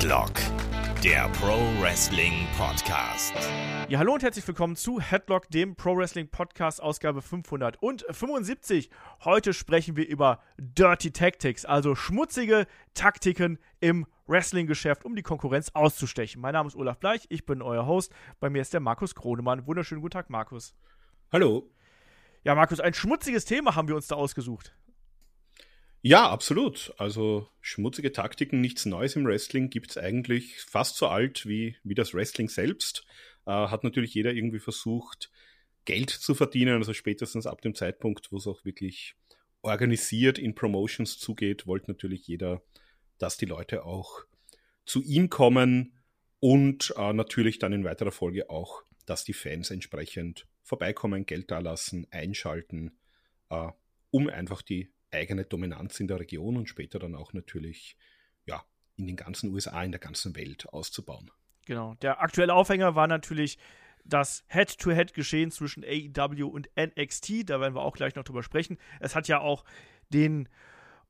Headlock, der Pro Wrestling Podcast. Ja, hallo und herzlich willkommen zu Headlock, dem Pro Wrestling Podcast, Ausgabe 575. Heute sprechen wir über Dirty Tactics, also schmutzige Taktiken im Wrestling-Geschäft, um die Konkurrenz auszustechen. Mein Name ist Olaf Bleich, ich bin euer Host. Bei mir ist der Markus Kronemann. Wunderschönen guten Tag, Markus. Hallo. Ja, Markus, ein schmutziges Thema haben wir uns da ausgesucht. Ja, absolut. Also schmutzige Taktiken, nichts Neues im Wrestling, gibt es eigentlich fast so alt wie, wie das Wrestling selbst. Äh, hat natürlich jeder irgendwie versucht, Geld zu verdienen, also spätestens ab dem Zeitpunkt, wo es auch wirklich organisiert in Promotions zugeht, wollte natürlich jeder, dass die Leute auch zu ihm kommen und äh, natürlich dann in weiterer Folge auch, dass die Fans entsprechend vorbeikommen, Geld dalassen, einschalten, äh, um einfach die eigene Dominanz in der Region und später dann auch natürlich ja, in den ganzen USA, in der ganzen Welt auszubauen. Genau. Der aktuelle Aufhänger war natürlich das Head-to-Head-Geschehen zwischen AEW und NXT. Da werden wir auch gleich noch drüber sprechen. Es hat ja auch den,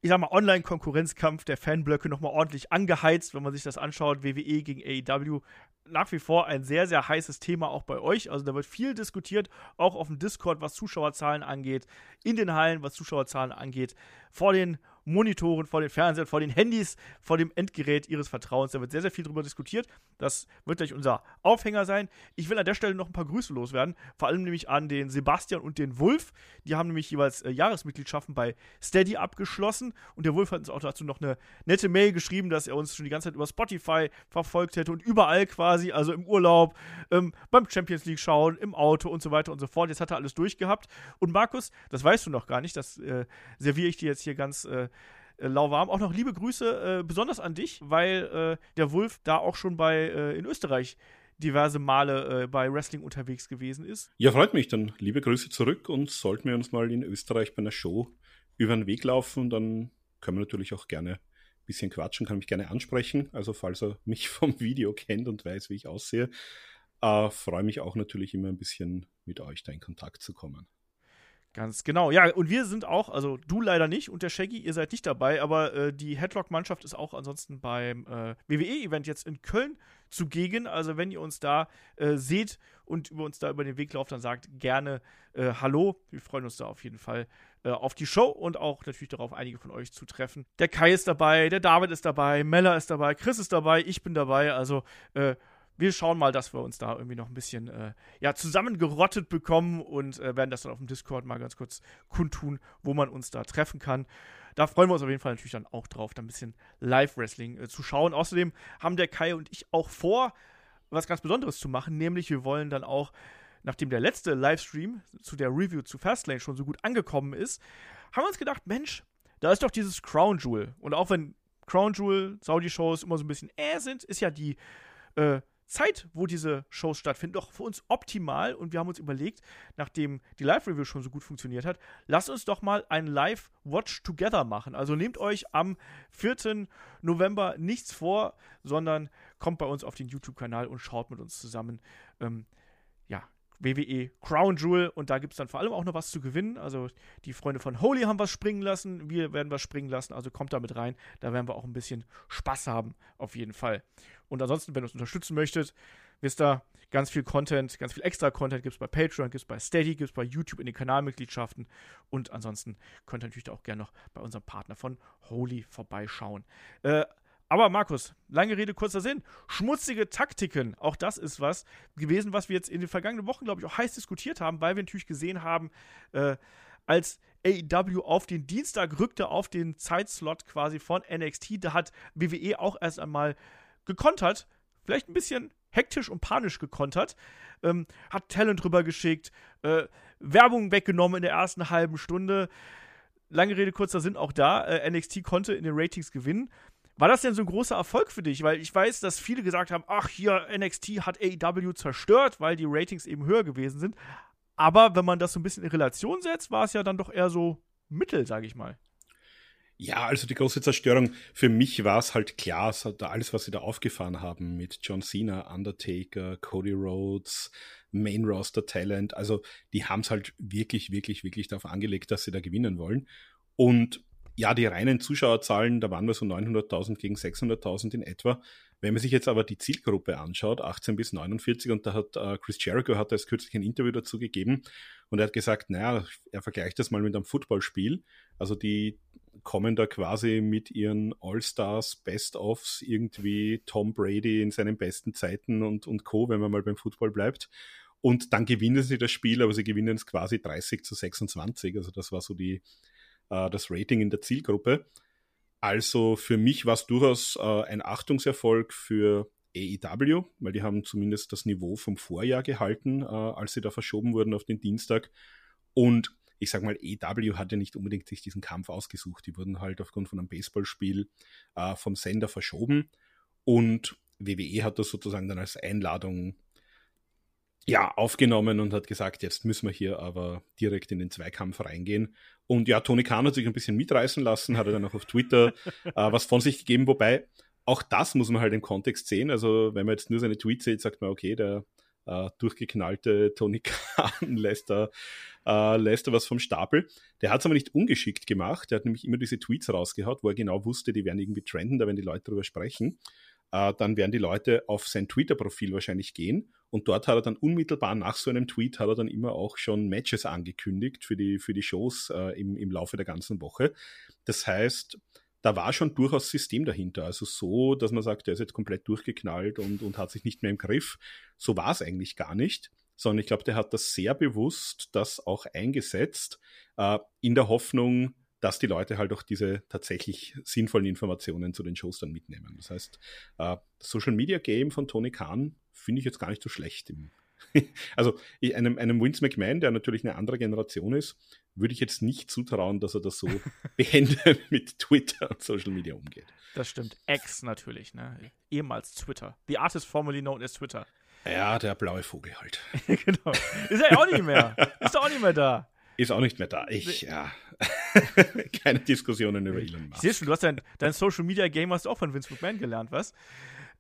ich sag mal, Online-Konkurrenzkampf der Fanblöcke nochmal ordentlich angeheizt, wenn man sich das anschaut. WWE gegen AEW nach wie vor ein sehr, sehr heißes Thema auch bei euch. Also da wird viel diskutiert, auch auf dem Discord, was Zuschauerzahlen angeht, in den Hallen, was Zuschauerzahlen angeht, vor den Monitoren, vor den Fernsehern, vor den Handys, vor dem Endgerät ihres Vertrauens. Da wird sehr, sehr viel drüber diskutiert. Das wird gleich unser Aufhänger sein. Ich will an der Stelle noch ein paar Grüße loswerden. Vor allem nämlich an den Sebastian und den Wulf. Die haben nämlich jeweils äh, Jahresmitgliedschaften bei Steady abgeschlossen. Und der Wulf hat uns auch dazu noch eine nette Mail geschrieben, dass er uns schon die ganze Zeit über Spotify verfolgt hätte und überall quasi, also im Urlaub, ähm, beim Champions League schauen, im Auto und so weiter und so fort. Jetzt hat er alles durchgehabt. Und Markus, das weißt du noch gar nicht, das äh, serviere ich dir jetzt hier ganz äh, äh, lauwarm. Auch noch liebe Grüße, äh, besonders an dich, weil äh, der Wolf da auch schon bei äh, in Österreich diverse Male äh, bei Wrestling unterwegs gewesen ist. Ja, freut mich. Dann liebe Grüße zurück und sollten wir uns mal in Österreich bei einer Show über den Weg laufen, dann können wir natürlich auch gerne ein bisschen quatschen, kann mich gerne ansprechen. Also falls er mich vom Video kennt und weiß, wie ich aussehe, äh, freue mich auch natürlich immer ein bisschen mit euch da in Kontakt zu kommen. Ganz genau. Ja, und wir sind auch, also du leider nicht und der Shaggy, ihr seid nicht dabei, aber äh, die Headlock-Mannschaft ist auch ansonsten beim äh, WWE-Event jetzt in Köln zugegen. Also wenn ihr uns da äh, seht und über uns da über den Weg lauft, dann sagt gerne äh, Hallo. Wir freuen uns da auf jeden Fall äh, auf die Show und auch natürlich darauf, einige von euch zu treffen. Der Kai ist dabei, der David ist dabei, Mella ist dabei, Chris ist dabei, ich bin dabei. Also äh, wir schauen mal, dass wir uns da irgendwie noch ein bisschen äh, ja, zusammengerottet bekommen und äh, werden das dann auf dem Discord mal ganz kurz kundtun, wo man uns da treffen kann. Da freuen wir uns auf jeden Fall natürlich dann auch drauf, da ein bisschen Live-Wrestling äh, zu schauen. Außerdem haben der Kai und ich auch vor, was ganz Besonderes zu machen, nämlich wir wollen dann auch, nachdem der letzte Livestream zu der Review zu Fastlane schon so gut angekommen ist, haben wir uns gedacht, Mensch, da ist doch dieses Crown Jewel. Und auch wenn Crown Jewel, Saudi-Shows immer so ein bisschen äh sind, ist ja die äh, Zeit, wo diese Shows stattfinden, doch für uns optimal. Und wir haben uns überlegt, nachdem die Live-Review schon so gut funktioniert hat, lasst uns doch mal ein Live-Watch Together machen. Also nehmt euch am 4. November nichts vor, sondern kommt bei uns auf den YouTube-Kanal und schaut mit uns zusammen. Ähm, WWE Crown Jewel und da gibt es dann vor allem auch noch was zu gewinnen. Also die Freunde von Holy haben was springen lassen, wir werden was springen lassen, also kommt da mit rein. Da werden wir auch ein bisschen Spaß haben, auf jeden Fall. Und ansonsten, wenn ihr uns unterstützen möchtet, wisst ihr, ganz viel Content, ganz viel extra Content gibt es bei Patreon, gibt es bei Steady, gibt es bei YouTube in den Kanalmitgliedschaften. Und ansonsten könnt ihr natürlich auch gerne noch bei unserem Partner von Holy vorbeischauen. Äh, aber Markus, lange Rede, kurzer Sinn. Schmutzige Taktiken, auch das ist was gewesen, was wir jetzt in den vergangenen Wochen, glaube ich, auch heiß diskutiert haben, weil wir natürlich gesehen haben, äh, als AEW auf den Dienstag rückte, auf den Zeitslot quasi von NXT, da hat WWE auch erst einmal gekontert, vielleicht ein bisschen hektisch und panisch gekontert, ähm, hat Talent rübergeschickt, äh, Werbung weggenommen in der ersten halben Stunde. Lange Rede, kurzer Sinn, auch da. Äh, NXT konnte in den Ratings gewinnen. War das denn so ein großer Erfolg für dich? Weil ich weiß, dass viele gesagt haben, ach hier, NXT hat AEW zerstört, weil die Ratings eben höher gewesen sind. Aber wenn man das so ein bisschen in Relation setzt, war es ja dann doch eher so mittel, sage ich mal. Ja, also die große Zerstörung, für mich war es halt klar, alles, was sie da aufgefahren haben mit John Cena, Undertaker, Cody Rhodes, Main Roster Talent, also die haben es halt wirklich, wirklich, wirklich darauf angelegt, dass sie da gewinnen wollen. Und ja, die reinen Zuschauerzahlen, da waren wir so 900.000 gegen 600.000 in etwa. Wenn man sich jetzt aber die Zielgruppe anschaut, 18 bis 49, und da hat äh, Chris Jericho hat erst kürzlich ein Interview dazu gegeben und er hat gesagt, naja, er vergleicht das mal mit einem Footballspiel. Also die kommen da quasi mit ihren All-Stars, Best-Offs, irgendwie Tom Brady in seinen besten Zeiten und, und Co., wenn man mal beim Football bleibt. Und dann gewinnen sie das Spiel, aber sie gewinnen es quasi 30 zu 26. Also das war so die, äh, das Rating in der Zielgruppe. Also für mich war es durchaus äh, ein Achtungserfolg für AEW, weil die haben zumindest das Niveau vom Vorjahr gehalten, äh, als sie da verschoben wurden auf den Dienstag. Und ich sag mal, AEW hat ja nicht unbedingt sich diesen Kampf ausgesucht. Die wurden halt aufgrund von einem Baseballspiel äh, vom Sender verschoben. Und WWE hat das sozusagen dann als Einladung ja, aufgenommen und hat gesagt, jetzt müssen wir hier aber direkt in den Zweikampf reingehen. Und ja, Tony Khan hat sich ein bisschen mitreißen lassen, hat er dann auch auf Twitter äh, was von sich gegeben, wobei auch das muss man halt im Kontext sehen. Also wenn man jetzt nur seine Tweets sieht, sagt man, okay, der äh, durchgeknallte Tony Khan lässt da, äh, lässt da was vom Stapel. Der hat es aber nicht ungeschickt gemacht. Der hat nämlich immer diese Tweets rausgehaut, wo er genau wusste, die werden irgendwie trenden, da werden die Leute drüber sprechen. Äh, dann werden die Leute auf sein Twitter-Profil wahrscheinlich gehen und dort hat er dann unmittelbar nach so einem Tweet hat er dann immer auch schon Matches angekündigt für die, für die Shows äh, im, im Laufe der ganzen Woche. Das heißt, da war schon durchaus System dahinter. Also so, dass man sagt, der ist jetzt komplett durchgeknallt und, und hat sich nicht mehr im Griff. So war es eigentlich gar nicht, sondern ich glaube, der hat das sehr bewusst das auch eingesetzt, äh, in der Hoffnung, dass die Leute halt auch diese tatsächlich sinnvollen Informationen zu den Shows dann mitnehmen. Das heißt, äh, das Social Media Game von Tony Khan finde ich jetzt gar nicht so schlecht. also einem, einem Vince McMahon, der natürlich eine andere Generation ist, würde ich jetzt nicht zutrauen, dass er das so behende mit Twitter und Social Media umgeht. Das stimmt. X natürlich, ne? Ehemals Twitter. The artist formerly known as Twitter. Ja, der blaue Vogel halt. genau. Ist er ja auch nicht mehr. Ist er auch nicht mehr da. Ist auch nicht mehr da. Ich, ja. Keine Diskussionen über Elon Musk. Ich sehe schon, du hast dein, dein Social Media Game hast du auch von Vince McMahon gelernt, was?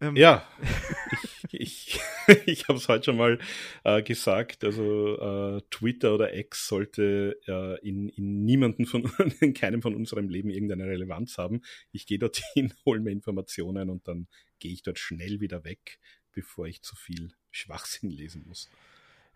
Ähm, ja, ich, ich, ich habe es heute schon mal äh, gesagt. Also äh, Twitter oder X sollte äh, in, in niemanden von in keinem von unserem Leben irgendeine Relevanz haben. Ich gehe dorthin, hole mir Informationen und dann gehe ich dort schnell wieder weg, bevor ich zu viel Schwachsinn lesen muss.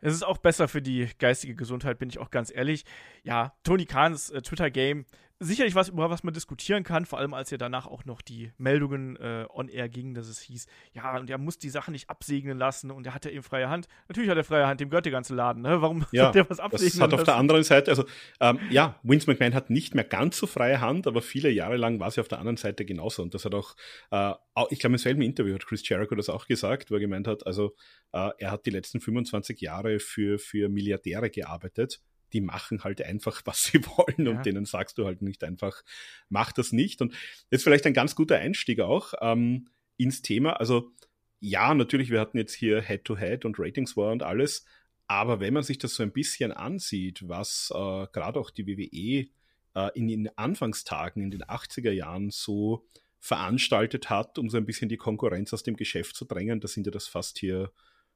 Es ist auch besser für die geistige Gesundheit, bin ich auch ganz ehrlich. Ja, Tony Kahns äh, Twitter-Game sicherlich was, über was man diskutieren kann, vor allem als ja danach auch noch die Meldungen äh, on air gingen, dass es hieß, ja, und er muss die Sachen nicht absegnen lassen und er hat ja eben freie Hand. Natürlich hat er freie Hand, dem gehört der ganze Laden, ne? Warum ja, hat der was absegnen das hat lassen? auf der anderen Seite, also ähm, ja, Vince McMahon hat nicht mehr ganz so freie Hand, aber viele Jahre lang war sie auf der anderen Seite genauso und das hat auch, äh, ich glaube im selben Interview hat Chris Jericho das auch gesagt, wo er gemeint hat, also äh, er hat die letzten 25 Jahre für, für Milliardäre gearbeitet die machen halt einfach, was sie wollen ja. und denen sagst du halt nicht einfach, mach das nicht. Und das ist vielleicht ein ganz guter Einstieg auch ähm, ins Thema. Also ja, natürlich, wir hatten jetzt hier Head-to-Head -Head und Ratings War und alles, aber wenn man sich das so ein bisschen ansieht, was äh, gerade auch die WWE äh, in den Anfangstagen, in den 80er Jahren so veranstaltet hat, um so ein bisschen die Konkurrenz aus dem Geschäft zu drängen, da sind ja das fast hier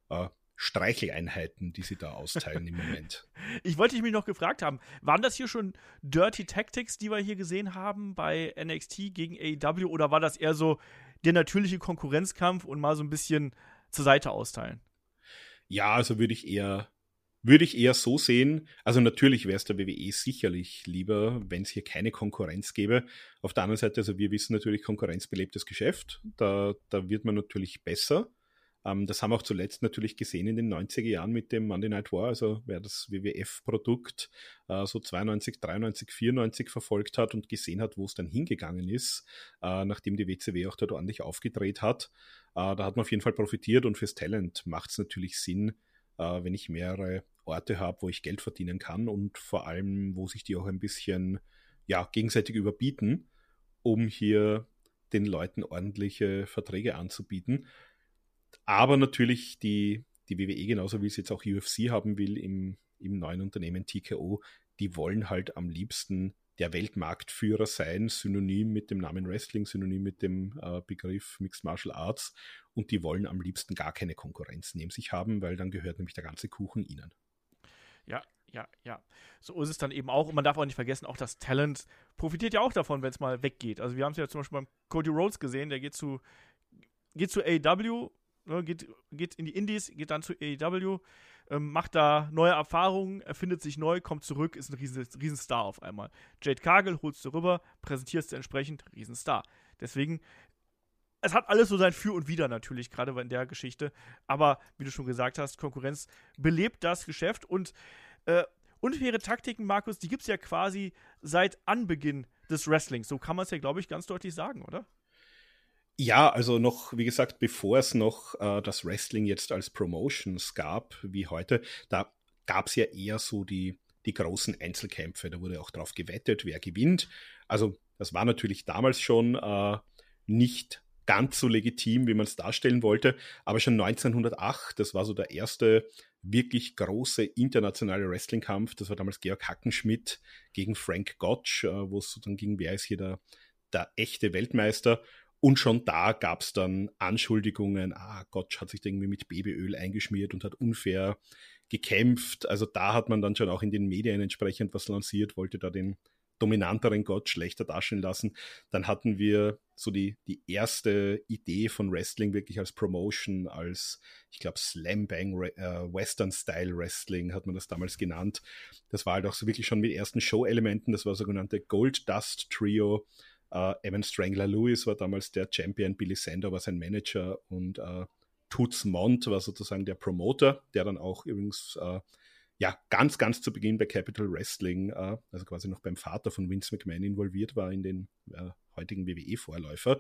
äh, Streicheleinheiten, die sie da austeilen im Moment. Ich wollte mich noch gefragt haben, waren das hier schon Dirty Tactics, die wir hier gesehen haben bei NXT gegen AEW oder war das eher so der natürliche Konkurrenzkampf und mal so ein bisschen zur Seite austeilen? Ja, also würde ich eher würde ich eher so sehen. Also natürlich wäre es der WWE sicherlich lieber, wenn es hier keine Konkurrenz gäbe. Auf der anderen Seite, also wir wissen natürlich, Konkurrenz belebtes Geschäft. Da, da wird man natürlich besser. Ähm, das haben wir auch zuletzt natürlich gesehen in den 90er Jahren mit dem Monday Night War, also wer das WWF-Produkt äh, so 92, 93, 94 verfolgt hat und gesehen hat, wo es dann hingegangen ist, äh, nachdem die WCW auch dort ordentlich aufgedreht hat, äh, da hat man auf jeden Fall profitiert und fürs Talent macht es natürlich Sinn, äh, wenn ich mehrere Orte habe, wo ich Geld verdienen kann und vor allem, wo sich die auch ein bisschen ja, gegenseitig überbieten, um hier den Leuten ordentliche Verträge anzubieten. Aber natürlich die, die WWE, genauso wie es jetzt auch UFC haben will im, im neuen Unternehmen TKO, die wollen halt am liebsten der Weltmarktführer sein, synonym mit dem Namen Wrestling, synonym mit dem äh, Begriff Mixed Martial Arts. Und die wollen am liebsten gar keine Konkurrenz neben sich haben, weil dann gehört nämlich der ganze Kuchen ihnen. Ja, ja, ja. So ist es dann eben auch. Und man darf auch nicht vergessen, auch das Talent profitiert ja auch davon, wenn es mal weggeht. Also wir haben es ja zum Beispiel beim Cody Rhodes gesehen, der geht zu, geht zu AEW, ne, geht, geht in die Indies, geht dann zu AEW, ähm, macht da neue Erfahrungen, erfindet sich neu, kommt zurück, ist ein riesen, Riesenstar auf einmal. Jade Cargill holst du rüber, präsentierst du entsprechend, Riesenstar. Deswegen es hat alles so sein Für und Wider natürlich, gerade in der Geschichte. Aber wie du schon gesagt hast, Konkurrenz belebt das Geschäft und äh, unfaire Taktiken, Markus, die gibt es ja quasi seit Anbeginn des Wrestlings. So kann man es ja, glaube ich, ganz deutlich sagen, oder? Ja, also noch, wie gesagt, bevor es noch äh, das Wrestling jetzt als Promotions gab, wie heute, da gab es ja eher so die, die großen Einzelkämpfe. Da wurde auch drauf gewettet, wer gewinnt. Also das war natürlich damals schon äh, nicht ganz so legitim, wie man es darstellen wollte. Aber schon 1908, das war so der erste wirklich große internationale Wrestling-Kampf. Das war damals Georg Hackenschmidt gegen Frank Gotch, äh, wo es dann ging, wer ist hier der, der echte Weltmeister. Und schon da gab es dann Anschuldigungen, ah, Gotch hat sich irgendwie mit Babyöl eingeschmiert und hat unfair gekämpft. Also da hat man dann schon auch in den Medien entsprechend was lanciert, wollte da den dominanteren Gott schlechter darstellen lassen. Dann hatten wir so die, die erste Idee von Wrestling wirklich als Promotion, als, ich glaube, Slam Bang äh, Western Style Wrestling hat man das damals genannt. Das war halt auch so wirklich schon mit ersten Show-Elementen. Das war sogenannte Gold Dust Trio. Äh, Evan Strangler Lewis war damals der Champion, Billy Sander war sein Manager und äh, Toots Mont war sozusagen der Promoter, der dann auch übrigens äh, ja, ganz, ganz zu Beginn bei Capital Wrestling, äh, also quasi noch beim Vater von Vince McMahon involviert war in den äh, heutigen WWE-Vorläufer.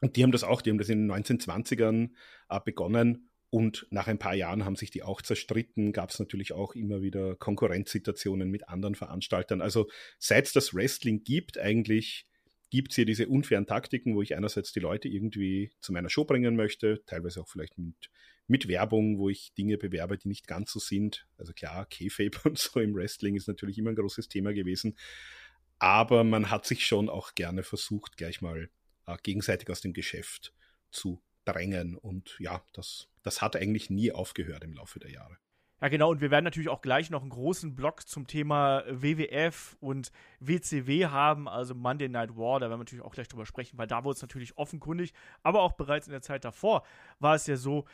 Und die haben das auch, die haben das in den 1920ern äh, begonnen und nach ein paar Jahren haben sich die auch zerstritten, gab es natürlich auch immer wieder Konkurrenzsituationen mit anderen Veranstaltern. Also seit es das Wrestling gibt, eigentlich gibt es hier diese unfairen Taktiken, wo ich einerseits die Leute irgendwie zu meiner Show bringen möchte, teilweise auch vielleicht mit mit Werbung, wo ich Dinge bewerbe, die nicht ganz so sind. Also klar, K-Fape und so im Wrestling ist natürlich immer ein großes Thema gewesen. Aber man hat sich schon auch gerne versucht, gleich mal äh, gegenseitig aus dem Geschäft zu drängen. Und ja, das, das hat eigentlich nie aufgehört im Laufe der Jahre. Ja, genau, und wir werden natürlich auch gleich noch einen großen Block zum Thema WWF und WCW haben, also Monday Night War, da werden wir natürlich auch gleich drüber sprechen, weil da wurde es natürlich offenkundig, aber auch bereits in der Zeit davor war es ja so,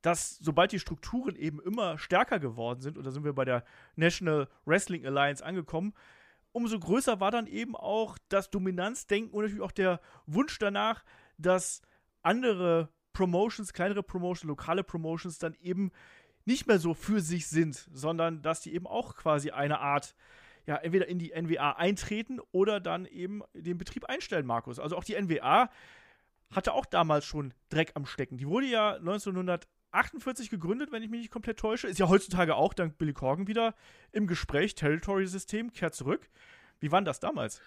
dass sobald die Strukturen eben immer stärker geworden sind, und da sind wir bei der National Wrestling Alliance angekommen, umso größer war dann eben auch das Dominanzdenken und natürlich auch der Wunsch danach, dass andere Promotions, kleinere Promotions, lokale Promotions dann eben nicht mehr so für sich sind, sondern dass die eben auch quasi eine Art, ja, entweder in die NWA eintreten oder dann eben den Betrieb einstellen, Markus. Also auch die NWA hatte auch damals schon Dreck am Stecken. Die wurde ja 1900 48 gegründet, wenn ich mich nicht komplett täusche. Ist ja heutzutage auch dank Billy Corgan wieder im Gespräch. Territory-System kehrt zurück. Wie war das damals?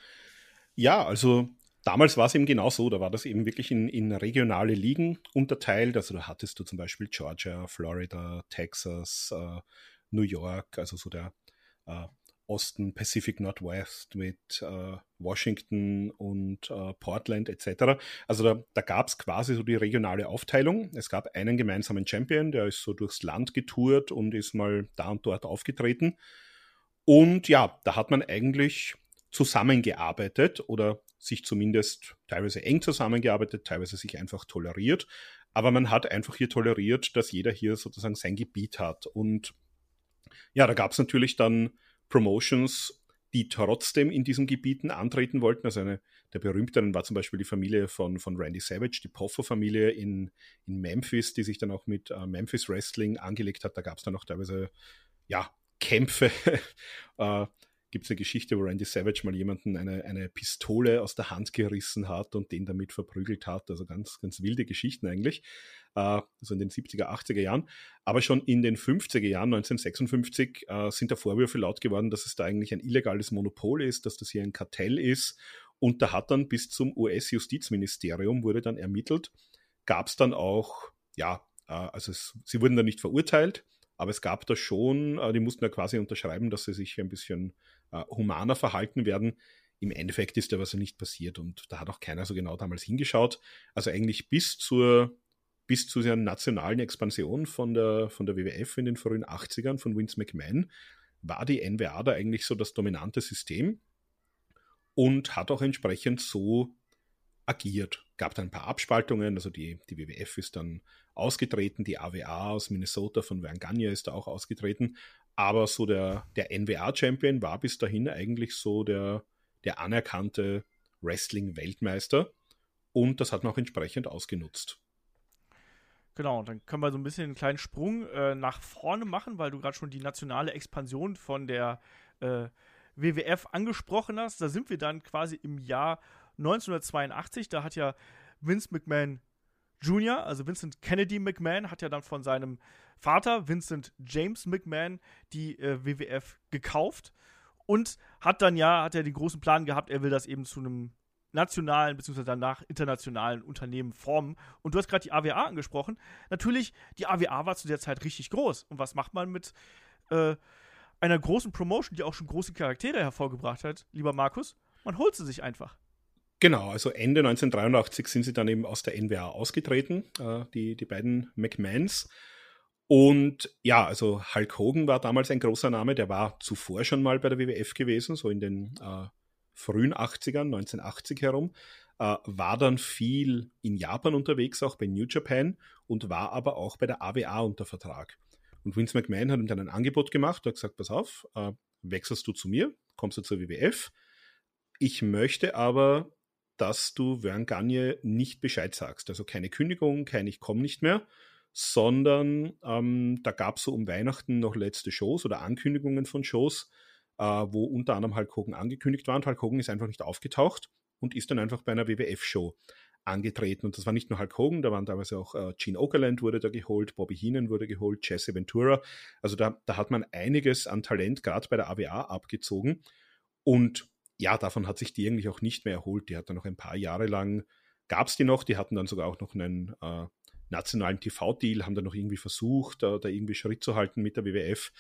Ja, also damals war es eben genau so. Da war das eben wirklich in, in regionale Ligen unterteilt. Also da hattest du zum Beispiel Georgia, Florida, Texas, äh, New York, also so der äh, Osten, Pacific Northwest mit äh, Washington und äh, Portland etc. Also da, da gab es quasi so die regionale Aufteilung. Es gab einen gemeinsamen Champion, der ist so durchs Land getourt und ist mal da und dort aufgetreten. Und ja, da hat man eigentlich zusammengearbeitet oder sich zumindest teilweise eng zusammengearbeitet, teilweise sich einfach toleriert. Aber man hat einfach hier toleriert, dass jeder hier sozusagen sein Gebiet hat. Und ja, da gab es natürlich dann Promotions, die trotzdem in diesen Gebieten antreten wollten. Also eine der berühmteren war zum Beispiel die Familie von, von Randy Savage, die Poffer-Familie in, in Memphis, die sich dann auch mit äh, Memphis Wrestling angelegt hat. Da gab es dann auch teilweise ja, Kämpfe. äh, gibt es eine Geschichte, wo Randy Savage mal jemanden eine, eine Pistole aus der Hand gerissen hat und den damit verprügelt hat. Also ganz, ganz wilde Geschichten eigentlich. Äh, also in den 70er, 80er Jahren. Aber schon in den 50er Jahren, 1956, äh, sind da Vorwürfe laut geworden, dass es da eigentlich ein illegales Monopol ist, dass das hier ein Kartell ist. Und da hat dann bis zum US-Justizministerium wurde dann ermittelt. Gab es dann auch, ja, äh, also es, sie wurden dann nicht verurteilt, aber es gab da schon, die mussten ja quasi unterschreiben, dass sie sich ein bisschen äh, humaner verhalten werden. Im Endeffekt ist da was nicht passiert und da hat auch keiner so genau damals hingeschaut. Also eigentlich bis zur bis zu der nationalen Expansion von der, von der WWF in den frühen 80ern von Vince McMahon war die NWA da eigentlich so das dominante System und hat auch entsprechend so agiert. Gab dann ein paar Abspaltungen, also die, die WWF ist dann ausgetreten, die AWA aus Minnesota von Vern Gagne ist da auch ausgetreten, aber so der, der NWA-Champion war bis dahin eigentlich so der, der anerkannte Wrestling-Weltmeister und das hat man auch entsprechend ausgenutzt. Genau, dann können wir so ein bisschen einen kleinen Sprung äh, nach vorne machen, weil du gerade schon die nationale Expansion von der äh, WWF angesprochen hast. Da sind wir dann quasi im Jahr 1982. Da hat ja Vince McMahon Jr., also Vincent Kennedy McMahon, hat ja dann von seinem Vater Vincent James McMahon die äh, WWF gekauft und hat dann ja, hat er den großen Plan gehabt, er will das eben zu einem nationalen bzw. danach internationalen Unternehmen formen. Und du hast gerade die AWA angesprochen. Natürlich, die AWA war zu der Zeit richtig groß. Und was macht man mit äh, einer großen Promotion, die auch schon große Charaktere hervorgebracht hat, lieber Markus? Man holt sie sich einfach. Genau, also Ende 1983 sind sie dann eben aus der NWA ausgetreten, äh, die, die beiden McMahons. Und ja, also Hulk Hogan war damals ein großer Name, der war zuvor schon mal bei der WWF gewesen, so in den äh, frühen 80ern, 1980 herum, äh, war dann viel in Japan unterwegs, auch bei New Japan und war aber auch bei der AWA unter Vertrag. Und Vince McMahon hat ihm dann ein Angebot gemacht, hat gesagt, pass auf, äh, wechselst du zu mir, kommst du zur WWF. Ich möchte aber, dass du Vern Gagne nicht Bescheid sagst. Also keine Kündigung, kein Ich komme nicht mehr, sondern ähm, da gab es so um Weihnachten noch letzte Shows oder Ankündigungen von Shows, äh, wo unter anderem Hulk Hogan angekündigt war und Hulk Hogan ist einfach nicht aufgetaucht und ist dann einfach bei einer WWF-Show angetreten. Und das war nicht nur Hulk Hogan, da waren damals auch äh, Gene Okerland wurde da geholt, Bobby Heenan wurde geholt, Jesse Ventura. Also da, da hat man einiges an Talent gerade bei der AWA abgezogen. Und ja, davon hat sich die eigentlich auch nicht mehr erholt. Die hat dann noch ein paar Jahre lang, gab es die noch, die hatten dann sogar auch noch einen äh, nationalen TV-Deal, haben dann noch irgendwie versucht, da, da irgendwie Schritt zu halten mit der WWF.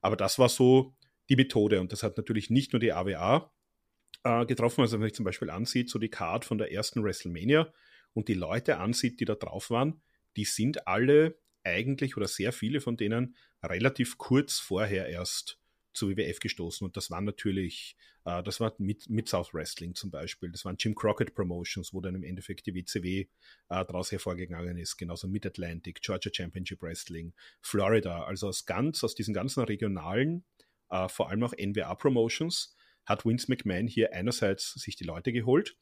Aber das war so die Methode. Und das hat natürlich nicht nur die AWA äh, getroffen. Also wenn man sich zum Beispiel ansieht, so die Card von der ersten WrestleMania und die Leute ansieht, die da drauf waren, die sind alle eigentlich oder sehr viele von denen relativ kurz vorher erst zu WWF gestoßen. Und das waren natürlich, äh, das war mit, mit South Wrestling zum Beispiel, das waren Jim Crockett Promotions, wo dann im Endeffekt die WCW äh, daraus hervorgegangen ist, genauso Mid Atlantic, Georgia Championship Wrestling, Florida, also aus ganz, aus diesen ganzen regionalen äh, vor allem auch NWA Promotions, hat Vince McMahon hier einerseits sich die Leute geholt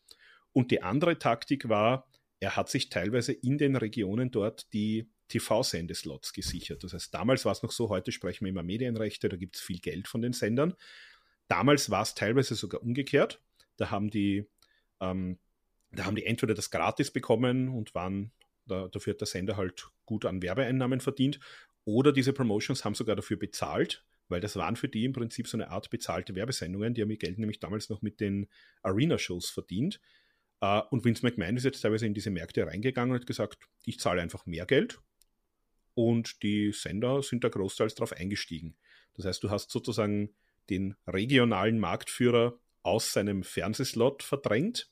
und die andere Taktik war, er hat sich teilweise in den Regionen dort die TV-Sendeslots gesichert. Das heißt, damals war es noch so, heute sprechen wir immer Medienrechte, da gibt es viel Geld von den Sendern. Damals war es teilweise sogar umgekehrt. Da haben die, ähm, da haben die entweder das gratis bekommen und waren, da, dafür hat der Sender halt gut an Werbeeinnahmen verdient, oder diese Promotions haben sogar dafür bezahlt, weil das waren für die im Prinzip so eine Art bezahlte Werbesendungen. Die haben ihr Geld nämlich damals noch mit den Arena-Shows verdient. Uh, und Vince McMahon ist jetzt teilweise in diese Märkte reingegangen und hat gesagt, ich zahle einfach mehr Geld. Und die Sender sind da großteils darauf eingestiegen. Das heißt, du hast sozusagen den regionalen Marktführer aus seinem Fernsehslot verdrängt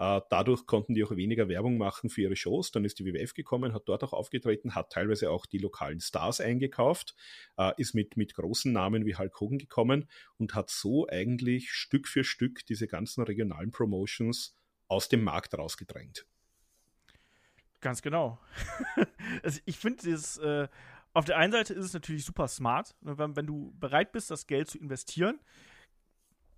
äh, dadurch konnten die auch weniger Werbung machen für ihre Shows. Dann ist die WWF gekommen, hat dort auch aufgetreten, hat teilweise auch die lokalen Stars eingekauft, äh, ist mit, mit großen Namen wie Hulk Hogan gekommen und hat so eigentlich Stück für Stück diese ganzen regionalen Promotions aus dem Markt rausgedrängt. Ganz genau. also ich finde dieses, äh, auf der einen Seite ist es natürlich super smart, ne, wenn, wenn, du bereit bist, das Geld zu investieren,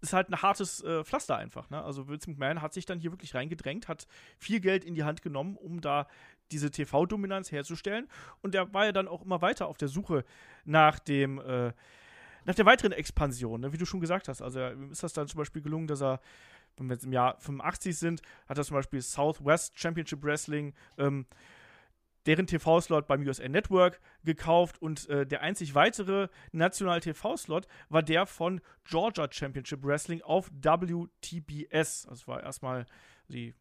ist halt ein hartes äh, Pflaster einfach. Ne? Also Vince McMahon hat sich dann hier wirklich reingedrängt, hat viel Geld in die Hand genommen, um da diese TV-Dominanz herzustellen. Und er war ja dann auch immer weiter auf der Suche nach dem, äh, nach der weiteren Expansion, ne? wie du schon gesagt hast. Also ist das dann zum Beispiel gelungen, dass er, wenn wir jetzt im Jahr 85 sind, hat er zum Beispiel Southwest Championship Wrestling ähm, deren TV-Slot beim USA Network gekauft und äh, der einzig weitere nationale TV-Slot war der von Georgia Championship Wrestling auf WTBS. Das war erstmal die,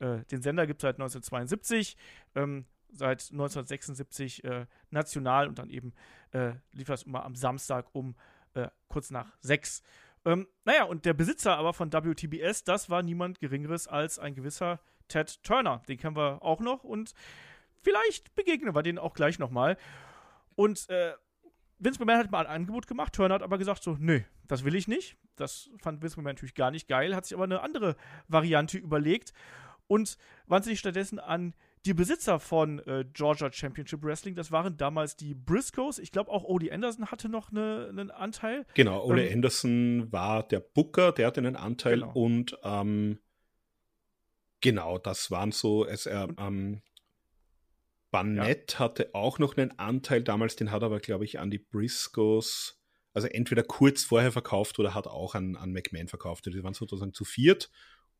äh, den Sender gibt es seit 1972. Ähm, seit 1976 äh, national und dann eben äh, lief das immer am Samstag um äh, kurz nach sechs. Ähm, naja, und der Besitzer aber von WTBS, das war niemand Geringeres als ein gewisser Ted Turner. Den kennen wir auch noch und vielleicht begegnen wir denen auch gleich nochmal. Und äh, Vince McMahon hat mal ein Angebot gemacht, Turner hat aber gesagt so, nö, das will ich nicht. Das fand Vince McMahon natürlich gar nicht geil, hat sich aber eine andere Variante überlegt und wandte sich stattdessen an die Besitzer von äh, Georgia Championship Wrestling, das waren damals die Briscoes. Ich glaube auch Odie Anderson hatte noch eine, einen Anteil. Genau, Ole ähm, Anderson war der Booker, der hatte einen Anteil genau. und ähm, genau, das waren so, es, er, ähm, Barnett ja. hatte auch noch einen Anteil damals, den hat aber, glaube ich, an die Briscoes, also entweder kurz vorher verkauft oder hat auch an, an McMahon verkauft. Die waren sozusagen zu viert.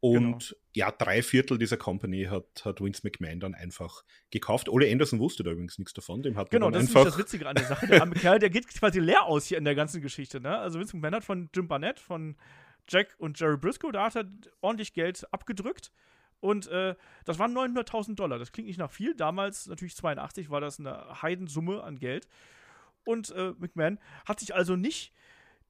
Und genau. ja, drei Viertel dieser Company hat, hat Vince McMahon dann einfach gekauft. Ole Anderson wusste da übrigens nichts davon. Dem hat genau, das einfach ist das Witzige an der Sache. Der arme Kerl, der geht quasi leer aus hier in der ganzen Geschichte. Ne? Also Vince McMahon hat von Jim Barnett, von Jack und Jerry Briscoe, da hat er ordentlich Geld abgedrückt. Und äh, das waren 900.000 Dollar. Das klingt nicht nach viel. Damals, natürlich 82, war das eine Heidensumme an Geld. Und äh, McMahon hat sich also nicht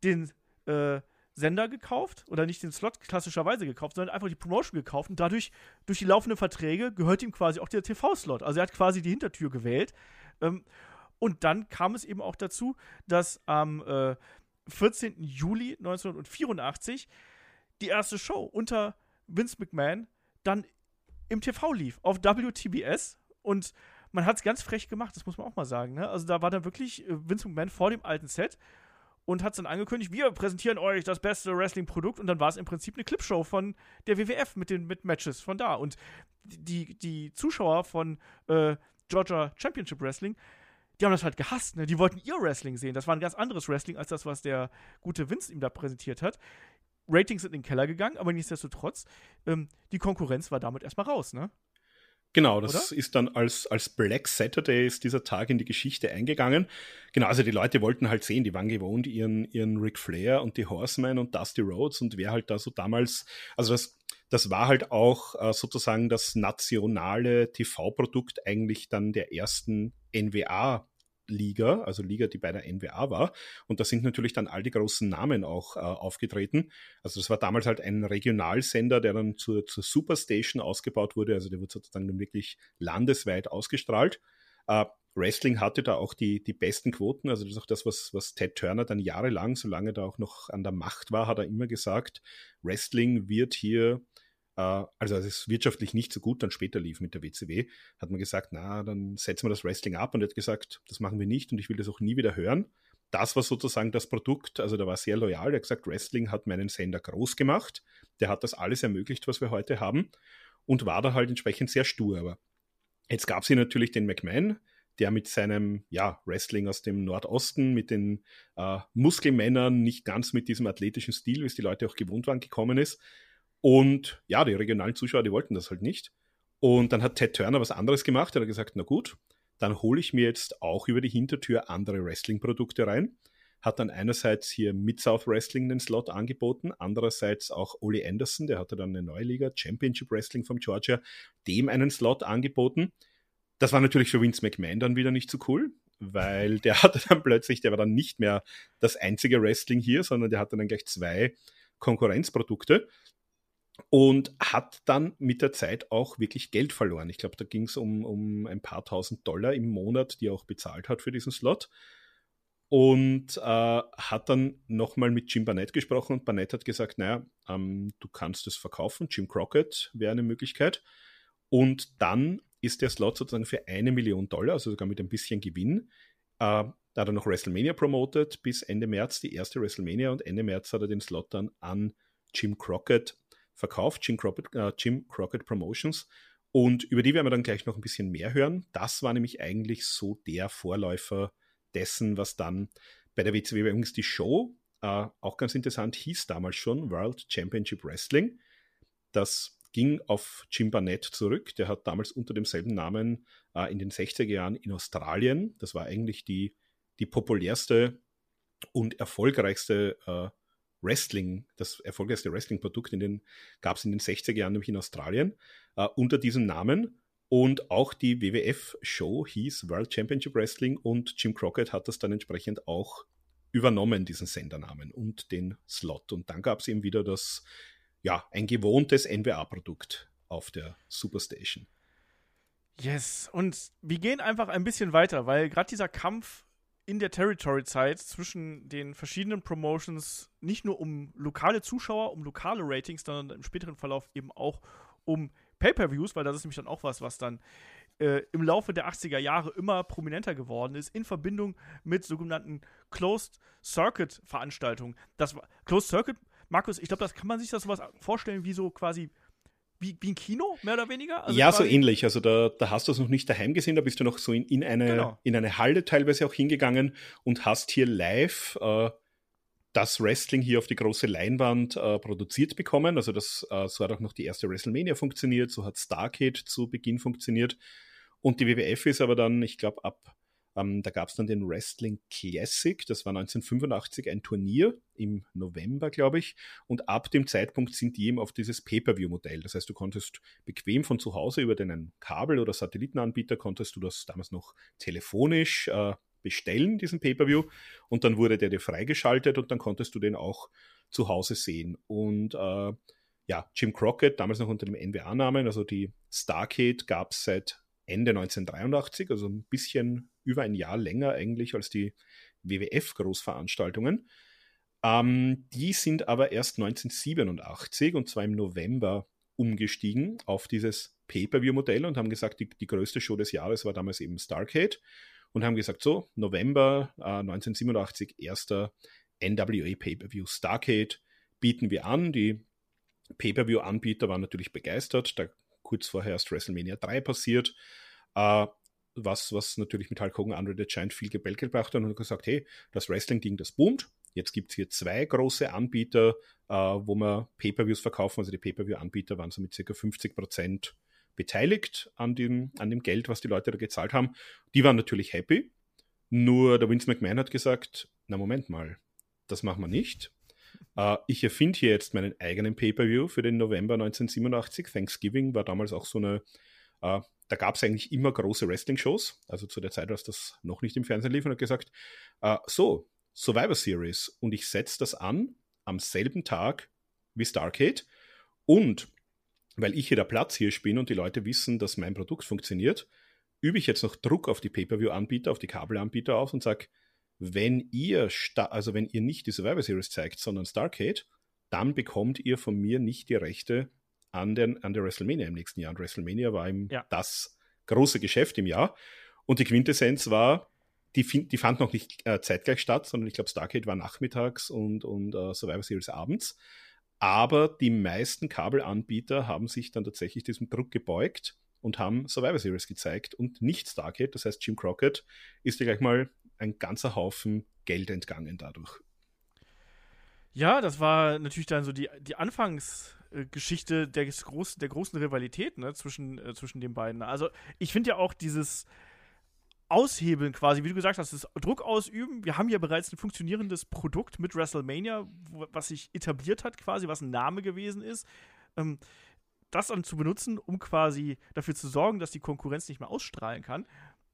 den äh, Sender gekauft oder nicht den Slot klassischerweise gekauft, sondern einfach die Promotion gekauft. Und dadurch, durch die laufenden Verträge, gehört ihm quasi auch der TV-Slot. Also er hat quasi die Hintertür gewählt. Ähm, und dann kam es eben auch dazu, dass am 14. Äh, Juli 1984 die erste Show unter Vince McMahon dann im TV lief, auf WTBS. Und man hat es ganz frech gemacht, das muss man auch mal sagen. Ne? Also da war dann wirklich äh, Vince McMahon vor dem alten Set und hat es dann angekündigt, wir präsentieren euch das beste Wrestling-Produkt und dann war es im Prinzip eine Clipshow von der WWF mit den mit Matches von da. Und die, die Zuschauer von äh, Georgia Championship Wrestling, die haben das halt gehasst, ne? Die wollten ihr Wrestling sehen. Das war ein ganz anderes Wrestling als das, was der gute Vince ihm da präsentiert hat. Ratings sind in den Keller gegangen, aber nichtsdestotrotz, ähm, die Konkurrenz war damit erstmal raus, ne? Genau, das Oder? ist dann als, als Black Saturday ist dieser Tag in die Geschichte eingegangen. Genau, also die Leute wollten halt sehen, die waren gewohnt, ihren, ihren Ric Flair und die Horsemen und Dusty Rhodes und wer halt da so damals, also das, das war halt auch äh, sozusagen das nationale TV-Produkt eigentlich dann der ersten NWA Liga, also Liga, die bei der NWA war. Und da sind natürlich dann all die großen Namen auch äh, aufgetreten. Also das war damals halt ein Regionalsender, der dann zur, zur Superstation ausgebaut wurde. Also der wurde sozusagen dann wirklich landesweit ausgestrahlt. Äh, Wrestling hatte da auch die, die besten Quoten. Also das ist auch das, was, was Ted Turner dann jahrelang, solange er da auch noch an der Macht war, hat er immer gesagt, Wrestling wird hier also als es wirtschaftlich nicht so gut dann später lief mit der WCW, hat man gesagt, na, dann setzen wir das Wrestling ab und er hat gesagt, das machen wir nicht und ich will das auch nie wieder hören. Das war sozusagen das Produkt, also da war sehr loyal, er hat gesagt, Wrestling hat meinen Sender groß gemacht, der hat das alles ermöglicht, was wir heute haben und war da halt entsprechend sehr stur. Aber jetzt gab es hier natürlich den McMahon, der mit seinem ja, Wrestling aus dem Nordosten, mit den äh, Muskelmännern, nicht ganz mit diesem athletischen Stil, wie es die Leute auch gewohnt waren, gekommen ist. Und ja, die regionalen Zuschauer, die wollten das halt nicht. Und dann hat Ted Turner was anderes gemacht. Er hat gesagt, na gut, dann hole ich mir jetzt auch über die Hintertür andere Wrestling-Produkte rein. Hat dann einerseits hier Mid-South Wrestling den Slot angeboten, andererseits auch Ole Anderson, der hatte dann eine neue Liga, Championship Wrestling von Georgia, dem einen Slot angeboten. Das war natürlich für Vince McMahon dann wieder nicht so cool, weil der hatte dann plötzlich, der war dann nicht mehr das einzige Wrestling hier, sondern der hatte dann gleich zwei Konkurrenzprodukte und hat dann mit der Zeit auch wirklich Geld verloren. Ich glaube, da ging es um, um ein paar tausend Dollar im Monat, die er auch bezahlt hat für diesen Slot. Und äh, hat dann nochmal mit Jim Barnett gesprochen und Barnett hat gesagt, naja, ähm, du kannst es verkaufen, Jim Crockett wäre eine Möglichkeit. Und dann ist der Slot sozusagen für eine Million Dollar, also sogar mit ein bisschen Gewinn, äh, da hat er noch WrestleMania promotet bis Ende März, die erste WrestleMania und Ende März hat er den Slot dann an Jim Crockett verkauft, Jim Crockett, äh, Jim Crockett Promotions. Und über die werden wir dann gleich noch ein bisschen mehr hören. Das war nämlich eigentlich so der Vorläufer dessen, was dann bei der WCW übrigens die Show, äh, auch ganz interessant, hieß damals schon World Championship Wrestling. Das ging auf Jim Barnett zurück. Der hat damals unter demselben Namen äh, in den 60er Jahren in Australien, das war eigentlich die, die populärste und erfolgreichste äh, Wrestling, das erfolgreichste Wrestling-Produkt, gab es in den 60er Jahren nämlich in Australien, äh, unter diesem Namen. Und auch die WWF-Show hieß World Championship Wrestling und Jim Crockett hat das dann entsprechend auch übernommen, diesen Sendernamen und den Slot. Und dann gab es eben wieder das, ja, ein gewohntes NWA-Produkt auf der Superstation. Yes, und wir gehen einfach ein bisschen weiter, weil gerade dieser Kampf in der Territory-Zeit zwischen den verschiedenen Promotions nicht nur um lokale Zuschauer, um lokale Ratings, sondern im späteren Verlauf eben auch um Pay-per-Views, weil das ist nämlich dann auch was, was dann äh, im Laufe der 80er Jahre immer prominenter geworden ist, in Verbindung mit sogenannten Closed Circuit Veranstaltungen. Das Closed Circuit, Markus, ich glaube, das kann man sich das sowas vorstellen wie so quasi wie, wie ein Kino, mehr oder weniger? Also ja, so ähnlich. Also da, da hast du es noch nicht daheim gesehen, da bist du noch so in, in, eine, genau. in eine Halle teilweise auch hingegangen und hast hier live äh, das Wrestling hier auf die große Leinwand äh, produziert bekommen. Also das, äh, so hat auch noch die erste WrestleMania funktioniert, so hat Starcade zu Beginn funktioniert. Und die WWF ist aber dann, ich glaube, ab ähm, da gab es dann den Wrestling Classic, das war 1985 ein Turnier im November, glaube ich. Und ab dem Zeitpunkt sind die eben auf dieses Pay-per-view-Modell. Das heißt, du konntest bequem von zu Hause über deinen Kabel- oder Satellitenanbieter, konntest du das damals noch telefonisch äh, bestellen, diesen Pay-per-view. Und dann wurde der dir freigeschaltet und dann konntest du den auch zu Hause sehen. Und äh, ja, Jim Crockett, damals noch unter dem NWA-Namen, also die Starcade gab es seit Ende 1983, also ein bisschen über ein Jahr länger eigentlich als die WWF-Großveranstaltungen. Ähm, die sind aber erst 1987 und zwar im November umgestiegen auf dieses Pay-per-view-Modell und haben gesagt, die, die größte Show des Jahres war damals eben Starcade und haben gesagt, so, November äh, 1987, erster NWA Pay-per-view Starcade bieten wir an. Die Pay-per-view-Anbieter waren natürlich begeistert. Da kurz vorher ist WrestleMania 3 passiert. Äh, was, was natürlich mit Hulk Hogan Andre the Giant viel Gebell gebracht hat und gesagt, hey, das Wrestling-Ding, das boomt. Jetzt gibt es hier zwei große Anbieter, äh, wo wir Pay-Per-Views verkaufen. Also die Pay-Per-View-Anbieter waren so mit ca. 50 Prozent beteiligt an dem, an dem Geld, was die Leute da gezahlt haben. Die waren natürlich happy. Nur der Vince McMahon hat gesagt, na Moment mal, das machen wir nicht. Uh, ich erfinde hier jetzt meinen eigenen Pay-Per-View für den November 1987. Thanksgiving war damals auch so eine uh, da gab es eigentlich immer große Wrestling-Shows, also zu der Zeit, als das noch nicht im Fernsehen lief, und hat gesagt, äh, so, Survivor Series, und ich setze das an am selben Tag wie Starcade. Und weil ich hier der Platz hier bin und die Leute wissen, dass mein Produkt funktioniert, übe ich jetzt noch Druck auf die Pay-Per-View-Anbieter, auf die Kabelanbieter aus und sage, wenn ihr, also wenn ihr nicht die Survivor Series zeigt, sondern Starcade, dann bekommt ihr von mir nicht die Rechte an, den, an der WrestleMania im nächsten Jahr. Und WrestleMania war eben ja. das große Geschäft im Jahr. Und die Quintessenz war, die, die fand noch nicht äh, zeitgleich statt, sondern ich glaube, Starcade war nachmittags und, und uh, Survivor Series abends. Aber die meisten Kabelanbieter haben sich dann tatsächlich diesem Druck gebeugt und haben Survivor Series gezeigt und nicht Starcade. Das heißt, Jim Crockett ist ja gleich mal ein ganzer Haufen Geld entgangen dadurch. Ja, das war natürlich dann so die, die Anfangs, Geschichte der, groß, der großen Rivalität ne, zwischen, äh, zwischen den beiden. Also ich finde ja auch dieses Aushebeln quasi, wie du gesagt hast, das Druck ausüben. Wir haben ja bereits ein funktionierendes Produkt mit WrestleMania, was sich etabliert hat quasi, was ein Name gewesen ist. Ähm, das dann zu benutzen, um quasi dafür zu sorgen, dass die Konkurrenz nicht mehr ausstrahlen kann,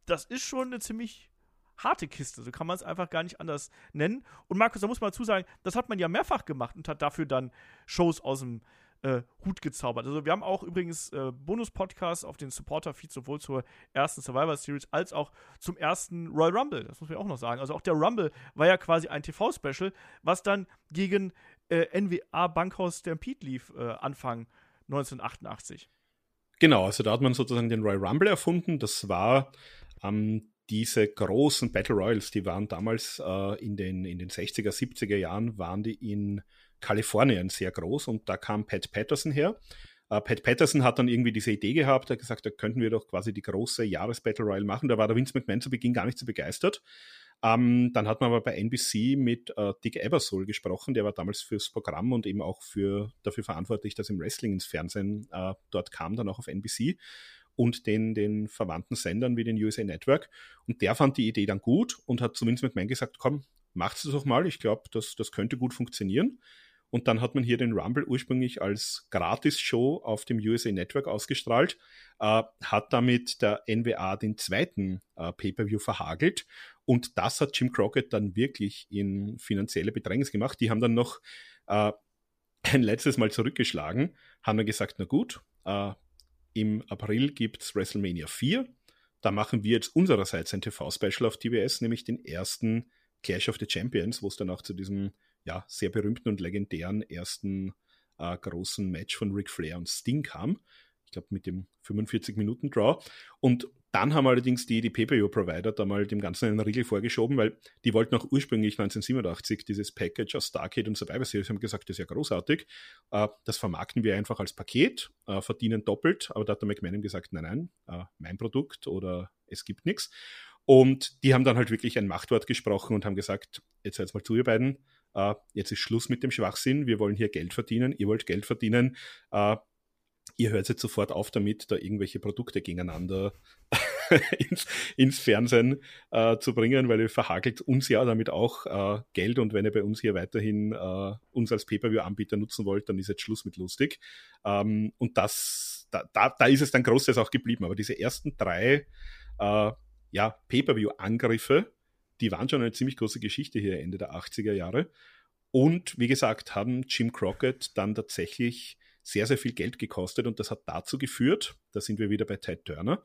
das ist schon eine ziemlich harte Kiste. So kann man es einfach gar nicht anders nennen. Und Markus, da muss man dazu sagen, das hat man ja mehrfach gemacht und hat dafür dann Shows aus dem äh, Hut gezaubert. Also wir haben auch übrigens äh, Bonus-Podcasts auf den Supporter-Feed sowohl zur ersten Survivor Series als auch zum ersten Royal Rumble. Das muss man auch noch sagen. Also auch der Rumble war ja quasi ein TV-Special, was dann gegen äh, NWA Bankhaus Stampede lief äh, Anfang 1988. Genau, also da hat man sozusagen den Royal Rumble erfunden. Das war ähm, diese großen Battle Royals, die waren damals äh, in, den, in den 60er, 70er Jahren, waren die in Kalifornien sehr groß und da kam Pat Patterson her. Uh, Pat Patterson hat dann irgendwie diese Idee gehabt, er hat gesagt, da könnten wir doch quasi die große Jahres-Battle Royale machen. Da war der Vince McMahon zu Beginn gar nicht so begeistert. Um, ähm, dann hat man aber bei NBC mit uh, Dick Ebersol gesprochen, der war damals fürs Programm und eben auch für, dafür verantwortlich, dass im Wrestling ins Fernsehen uh, dort kam, dann auch auf NBC und den, den verwandten Sendern wie den USA Network. Und der fand die Idee dann gut und hat zumindest mit McMahon gesagt, komm, macht es doch mal, ich glaube, das, das könnte gut funktionieren. Und dann hat man hier den Rumble ursprünglich als Gratis-Show auf dem USA Network ausgestrahlt, äh, hat damit der NWA den zweiten äh, Pay-per-view verhagelt. Und das hat Jim Crockett dann wirklich in finanzielle Bedrängnis gemacht. Die haben dann noch äh, ein letztes Mal zurückgeschlagen, haben dann gesagt, na gut, äh, im April gibt es WrestleMania 4. da machen wir jetzt unsererseits ein TV-Special auf TBS, nämlich den ersten Clash of the Champions, wo es dann auch zu diesem ja, sehr berühmten und legendären ersten äh, großen Match von Ric Flair und Sting kam. Ich glaube, mit dem 45-Minuten-Draw. Und dann haben allerdings die, die PPU-Provider da mal dem Ganzen einen Riegel vorgeschoben, weil die wollten auch ursprünglich 1987 dieses Package aus Starcade und Survivor Series, haben gesagt, das ist ja großartig. Äh, das vermarkten wir einfach als Paket, äh, verdienen doppelt, aber da hat der McMahon gesagt, nein, nein, äh, mein Produkt oder es gibt nichts. Und die haben dann halt wirklich ein Machtwort gesprochen und haben gesagt, jetzt seid mal zu, ihr beiden, jetzt ist Schluss mit dem Schwachsinn, wir wollen hier Geld verdienen, ihr wollt Geld verdienen, ihr hört jetzt sofort auf damit, da irgendwelche Produkte gegeneinander ins, ins, Fernsehen äh, zu bringen, weil ihr verhagelt uns ja damit auch äh, Geld und wenn ihr bei uns hier weiterhin äh, uns als Pay-Per-View-Anbieter nutzen wollt, dann ist jetzt Schluss mit lustig. Ähm, und das, da, da, da, ist es dann großes auch geblieben. Aber diese ersten drei äh, ja, Pay-Per-View-Angriffe, die waren schon eine ziemlich große Geschichte hier Ende der 80er Jahre. Und wie gesagt, haben Jim Crockett dann tatsächlich sehr, sehr viel Geld gekostet und das hat dazu geführt, da sind wir wieder bei Ted Turner,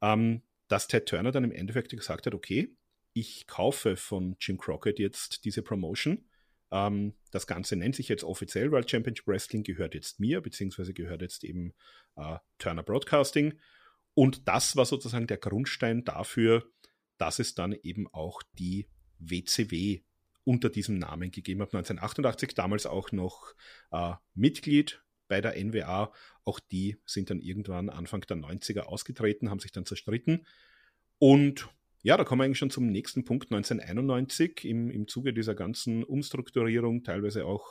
ähm, dass Ted Turner dann im Endeffekt gesagt hat, okay, ich kaufe von Jim Crockett jetzt diese Promotion. Ähm, das Ganze nennt sich jetzt offiziell World Championship Wrestling, gehört jetzt mir, beziehungsweise gehört jetzt eben äh, Turner Broadcasting. Und das war sozusagen der Grundstein dafür, dass es dann eben auch die WCW unter diesem Namen gegeben hat. 1988 damals auch noch äh, Mitglied bei der NWA. Auch die sind dann irgendwann Anfang der 90er ausgetreten, haben sich dann zerstritten. Und ja, da kommen wir eigentlich schon zum nächsten Punkt, 1991, im, im Zuge dieser ganzen Umstrukturierung, teilweise auch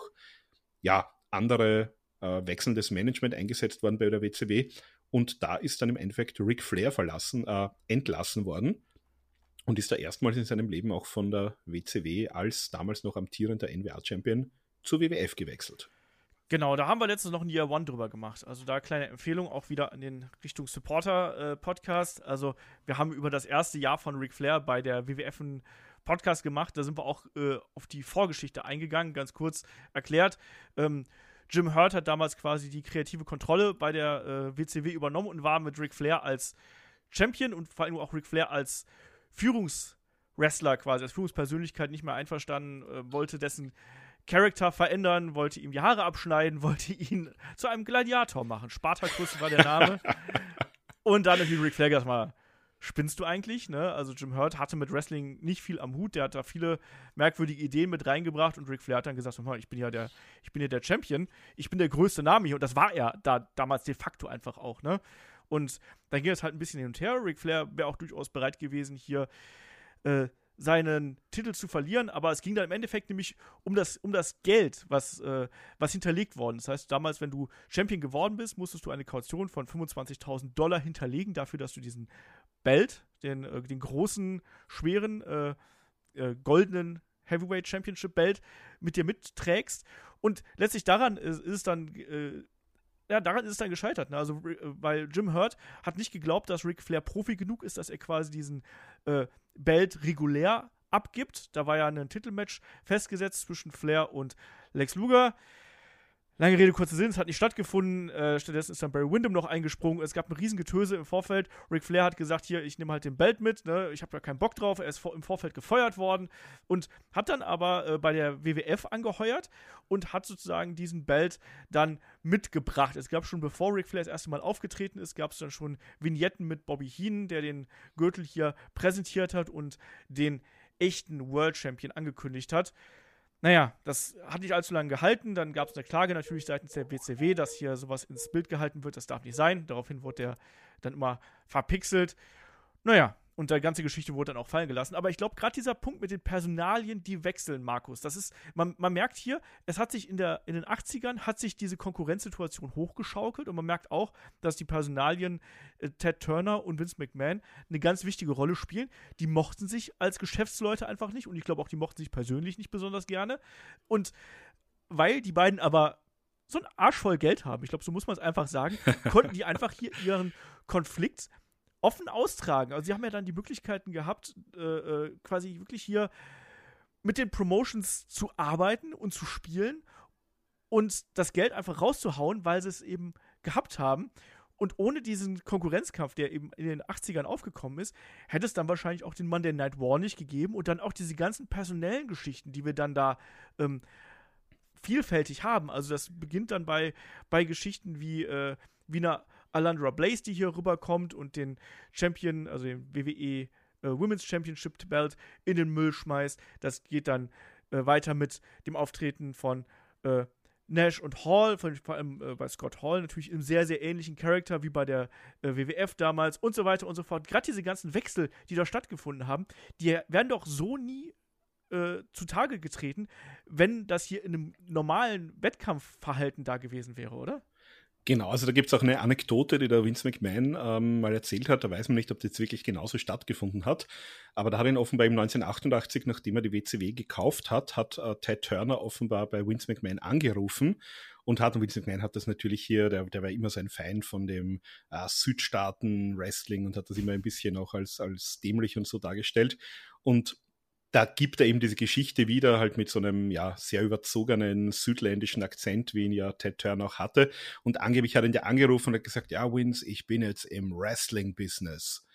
ja, andere äh, wechselndes Management eingesetzt worden bei der WCW. Und da ist dann im Endeffekt Ric Flair verlassen, äh, entlassen worden und ist da erstmals in seinem Leben auch von der WCW als damals noch amtierender NWA-Champion zur WWF gewechselt. Genau, da haben wir letztens noch ein Year One drüber gemacht. Also da kleine Empfehlung auch wieder an den Richtung Supporter-Podcast. Äh, also wir haben über das erste Jahr von Ric Flair bei der WWF einen Podcast gemacht. Da sind wir auch äh, auf die Vorgeschichte eingegangen, ganz kurz erklärt. Ähm, Jim Hurt hat damals quasi die kreative Kontrolle bei der äh, WCW übernommen und war mit Ric Flair als Champion und vor allem auch Ric Flair als Führungswrestler quasi, als Führungspersönlichkeit nicht mehr einverstanden, äh, wollte dessen Charakter verändern, wollte ihm die Haare abschneiden, wollte ihn zu einem Gladiator machen. Spartacus war der Name. und dann natürlich Rick Flair erstmal, spinnst du eigentlich? Ne? Also Jim Hurt hatte mit Wrestling nicht viel am Hut, der hat da viele merkwürdige Ideen mit reingebracht und Ric Flair hat dann gesagt, ich bin ja der, ich bin ja der Champion, ich bin der größte Name hier und das war er da damals de facto einfach auch, ne? Und dann ging es halt ein bisschen hin und her. Ric Flair wäre auch durchaus bereit gewesen, hier äh, seinen Titel zu verlieren, aber es ging dann im Endeffekt nämlich um das, um das Geld, was, äh, was hinterlegt worden ist. Das heißt, damals, wenn du Champion geworden bist, musstest du eine Kaution von 25.000 Dollar hinterlegen dafür, dass du diesen Belt, den, äh, den großen, schweren, äh, äh goldenen Heavyweight Championship Belt mit dir mitträgst. Und letztlich daran ist, ist es dann äh, ja, daran ist es dann gescheitert. Ne? Also, äh, weil Jim Hurt hat nicht geglaubt, dass Ric Flair Profi genug ist, dass er quasi diesen äh, Belt regulär abgibt. Da war ja ein Titelmatch festgesetzt zwischen Flair und Lex Luger. Lange Rede, kurzer Sinn, es hat nicht stattgefunden. Äh, stattdessen ist dann Barry Windham noch eingesprungen. Es gab ein Riesengetöse im Vorfeld. Ric Flair hat gesagt, hier, ich nehme halt den Belt mit. Ne? Ich habe da keinen Bock drauf. Er ist vor, im Vorfeld gefeuert worden und hat dann aber äh, bei der WWF angeheuert und hat sozusagen diesen Belt dann mitgebracht. Es gab schon, bevor Ric Flair das erste Mal aufgetreten ist, gab es dann schon Vignetten mit Bobby Heenan, der den Gürtel hier präsentiert hat und den echten World Champion angekündigt hat. Naja, das hat nicht allzu lange gehalten. Dann gab es eine Klage natürlich seitens der BCW, dass hier sowas ins Bild gehalten wird. Das darf nicht sein. Daraufhin wurde der dann immer verpixelt. Naja, und die ganze Geschichte wurde dann auch fallen gelassen. Aber ich glaube, gerade dieser Punkt mit den Personalien, die wechseln, Markus, das ist, man, man merkt hier, es hat sich in, der, in den 80ern, hat sich diese Konkurrenzsituation hochgeschaukelt und man merkt auch, dass die Personalien äh, Ted Turner und Vince McMahon eine ganz wichtige Rolle spielen. Die mochten sich als Geschäftsleute einfach nicht und ich glaube auch, die mochten sich persönlich nicht besonders gerne. Und weil die beiden aber so einen Arsch voll Geld haben, ich glaube, so muss man es einfach sagen, konnten die einfach hier ihren Konflikt offen austragen. Also sie haben ja dann die Möglichkeiten gehabt, äh, äh, quasi wirklich hier mit den Promotions zu arbeiten und zu spielen und das Geld einfach rauszuhauen, weil sie es eben gehabt haben. Und ohne diesen Konkurrenzkampf, der eben in den 80ern aufgekommen ist, hätte es dann wahrscheinlich auch den Monday Night War nicht gegeben und dann auch diese ganzen personellen Geschichten, die wir dann da ähm, vielfältig haben. Also das beginnt dann bei, bei Geschichten wie, äh, wie einer Alandra Blaze, die hier rüberkommt und den Champion, also den WWE äh, Women's Championship Belt in den Müll schmeißt. Das geht dann äh, weiter mit dem Auftreten von äh, Nash und Hall, von, vor allem äh, bei Scott Hall natürlich im sehr, sehr ähnlichen Charakter wie bei der äh, WWF damals und so weiter und so fort. Gerade diese ganzen Wechsel, die da stattgefunden haben, die werden doch so nie äh, zutage getreten, wenn das hier in einem normalen Wettkampfverhalten da gewesen wäre, oder? Genau, also da gibt es auch eine Anekdote, die der Vince McMahon ähm, mal erzählt hat. Da weiß man nicht, ob das jetzt wirklich genauso stattgefunden hat. Aber da hat ihn offenbar im 1988, nachdem er die WCW gekauft hat, hat äh, Ted Turner offenbar bei Vince McMahon angerufen und hat, und Vince McMahon hat das natürlich hier, der, der war immer so ein Fan von dem äh, Südstaaten-Wrestling und hat das immer ein bisschen auch als, als dämlich und so dargestellt. Und da gibt er eben diese Geschichte wieder, halt mit so einem ja sehr überzogenen südländischen Akzent, wie ihn ja Ted Turner auch hatte. Und angeblich hat ihn der angerufen und hat gesagt, ja, Vince, ich bin jetzt im Wrestling-Business.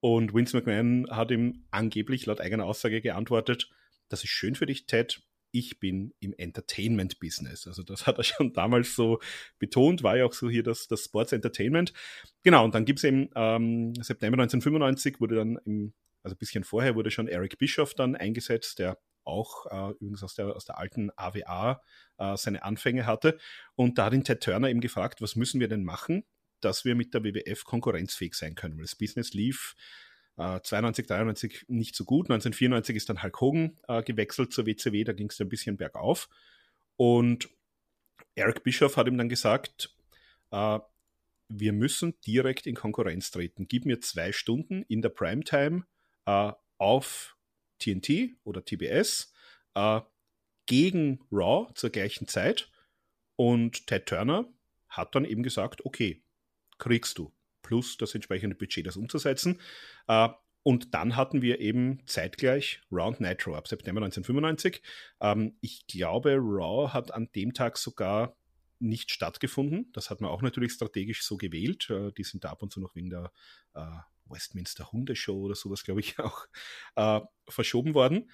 Und Vince McMahon hat ihm angeblich laut eigener Aussage geantwortet, das ist schön für dich, Ted, ich bin im Entertainment-Business. Also das hat er schon damals so betont, war ja auch so hier das, das Sports Entertainment. Genau, und dann gibt es eben ähm, September 1995 wurde dann im also ein bisschen vorher wurde schon Eric Bischoff dann eingesetzt, der auch äh, übrigens aus der, aus der alten AWA äh, seine Anfänge hatte. Und da hat ihn Ted Turner eben gefragt, was müssen wir denn machen, dass wir mit der WWF konkurrenzfähig sein können. Weil das Business lief äh, 92, 93 nicht so gut. 1994 ist dann Hulk Hogan äh, gewechselt zur WCW, da ging es ein bisschen bergauf. Und Eric Bischoff hat ihm dann gesagt, äh, wir müssen direkt in Konkurrenz treten. Gib mir zwei Stunden in der Primetime äh, auf TNT oder TBS äh, gegen Raw zur gleichen Zeit. Und Ted Turner hat dann eben gesagt, okay, kriegst du. Plus das entsprechende Budget, das umzusetzen. Äh, und dann hatten wir eben zeitgleich Round Nitro ab September 1995. Ähm, ich glaube, Raw hat an dem Tag sogar nicht stattgefunden. Das hat man auch natürlich strategisch so gewählt. Äh, die sind da ab und zu noch wegen der äh, Westminster Hundeshow oder sowas, glaube ich, auch äh, verschoben worden.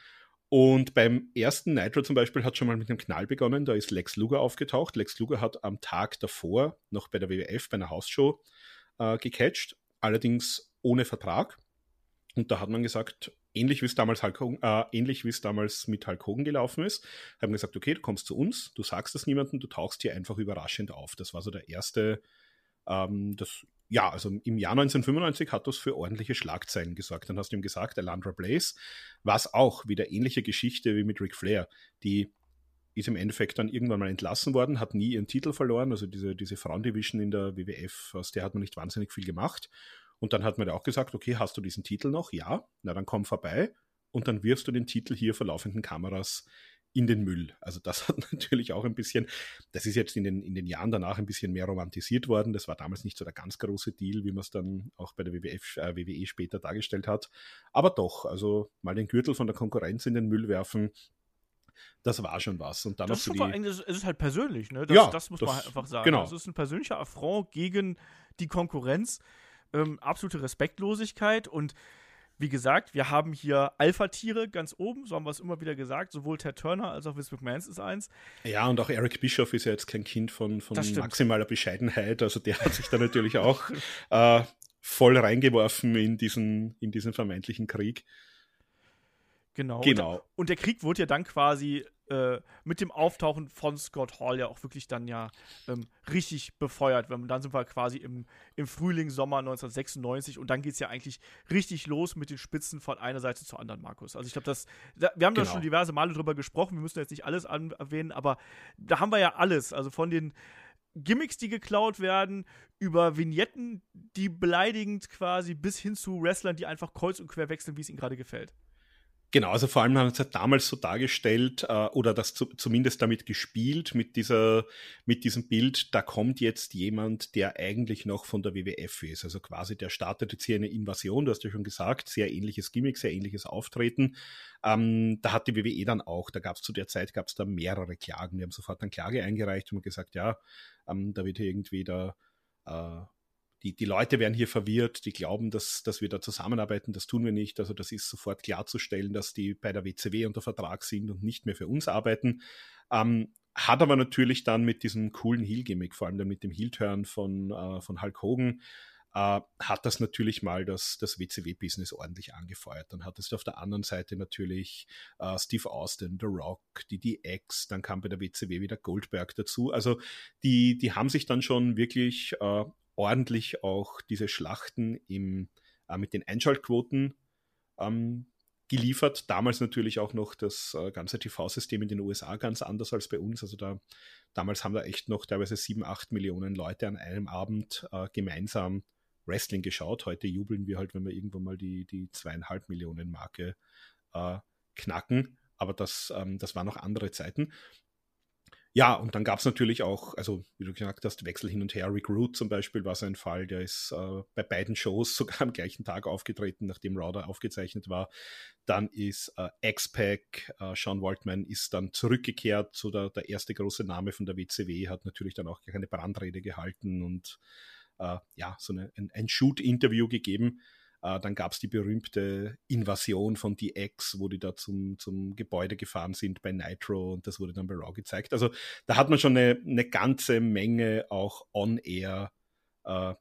Und beim ersten Nitro zum Beispiel hat schon mal mit einem Knall begonnen. Da ist Lex Luger aufgetaucht. Lex Luger hat am Tag davor noch bei der WWF, bei einer Hausshow, äh, gecatcht, allerdings ohne Vertrag. Und da hat man gesagt, ähnlich wie es damals, Hulk Hogan, äh, ähnlich wie es damals mit Hulk Hogan gelaufen ist, haben gesagt, okay, du kommst zu uns, du sagst das niemandem, du tauchst hier einfach überraschend auf. Das war so der erste, ähm, das ja, also im Jahr 1995 hat das für ordentliche Schlagzeilen gesorgt. Dann hast du ihm gesagt, Alandra Blaze, was auch wieder ähnliche Geschichte wie mit Ric Flair. Die ist im Endeffekt dann irgendwann mal entlassen worden, hat nie ihren Titel verloren. Also diese, diese Frauendivision in der WWF, aus der hat man nicht wahnsinnig viel gemacht. Und dann hat man ja auch gesagt, okay, hast du diesen Titel noch? Ja, na dann komm vorbei und dann wirfst du den Titel hier vor laufenden Kameras in den Müll. Also das hat natürlich auch ein bisschen, das ist jetzt in den, in den Jahren danach ein bisschen mehr romantisiert worden. Das war damals nicht so der ganz große Deal, wie man es dann auch bei der WWF, äh, WWE später dargestellt hat. Aber doch, also mal den Gürtel von der Konkurrenz in den Müll werfen, das war schon was. Und dann das, ist die, es ist halt persönlich, ne? Das, ja, das muss das, man halt einfach sagen. Genau. Das ist ein persönlicher Affront gegen die Konkurrenz. Ähm, absolute Respektlosigkeit und wie gesagt, wir haben hier Alpha-Tiere ganz oben, so haben wir es immer wieder gesagt. Sowohl Ted Turner als auch Vince McMahon ist eins. Ja, und auch Eric Bischoff ist ja jetzt kein Kind von, von maximaler Bescheidenheit. Also der hat sich da natürlich auch äh, voll reingeworfen in diesen, in diesen vermeintlichen Krieg. Genau. genau. Und, und, der Krieg wurde ja dann quasi äh, mit dem Auftauchen von Scott Hall ja auch wirklich dann ja ähm, richtig befeuert. Wenn, dann sind wir quasi im, im Frühling, Sommer 1996 und dann geht es ja eigentlich richtig los mit den Spitzen von einer Seite zur anderen, Markus. Also ich glaube, das, da, wir haben genau. da schon diverse Male drüber gesprochen, wir müssen jetzt nicht alles erwähnen, aber da haben wir ja alles. Also von den Gimmicks, die geklaut werden, über Vignetten, die beleidigend quasi, bis hin zu Wrestlern, die einfach kreuz und quer wechseln, wie es ihnen gerade gefällt. Genau, also vor allem haben wir es halt damals so dargestellt äh, oder das zu, zumindest damit gespielt, mit, dieser, mit diesem Bild, da kommt jetzt jemand, der eigentlich noch von der WWF ist. Also quasi der startet jetzt hier eine Invasion, du hast ja schon gesagt, sehr ähnliches Gimmick, sehr ähnliches Auftreten. Ähm, da hat die WWE dann auch, da gab es zu der Zeit gab es da mehrere Klagen. Die haben sofort eine Klage eingereicht und gesagt, ja, ähm, da wird hier irgendwie der äh, die, die Leute werden hier verwirrt, die glauben, dass, dass wir da zusammenarbeiten. Das tun wir nicht. Also das ist sofort klarzustellen, dass die bei der WCW unter Vertrag sind und nicht mehr für uns arbeiten. Ähm, hat aber natürlich dann mit diesem coolen Heel-Gimmick, vor allem dann mit dem Heel-Turn von, äh, von Hulk Hogan, äh, hat das natürlich mal das, das WCW-Business ordentlich angefeuert. Dann hattest du auf der anderen Seite natürlich äh, Steve Austin, The Rock, die DX, dann kam bei der WCW wieder Goldberg dazu. Also die, die haben sich dann schon wirklich äh, ordentlich auch diese Schlachten im, äh, mit den Einschaltquoten ähm, geliefert. Damals natürlich auch noch das äh, ganze TV-System in den USA ganz anders als bei uns. Also da damals haben da echt noch teilweise sieben, acht Millionen Leute an einem Abend äh, gemeinsam Wrestling geschaut. Heute jubeln wir halt, wenn wir irgendwann mal die, die zweieinhalb Millionen Marke äh, knacken. Aber das, ähm, das waren noch andere Zeiten. Ja, und dann gab es natürlich auch, also wie du gesagt hast, Wechsel hin und her. Rick Root zum Beispiel war so ein Fall, der ist äh, bei beiden Shows sogar am gleichen Tag aufgetreten, nachdem Raw aufgezeichnet war. Dann ist äh, X-Pac, äh, Sean Waltman ist dann zurückgekehrt, so der, der erste große Name von der WCW, hat natürlich dann auch eine Brandrede gehalten und äh, ja, so eine, ein, ein Shoot-Interview gegeben. Äh, dann gab es die berühmte Invasion von DX, wo die da zum, zum Gebäude gefahren sind bei Nitro und das wurde dann bei Raw gezeigt. Also da hat man schon eine, eine ganze Menge auch on-air äh,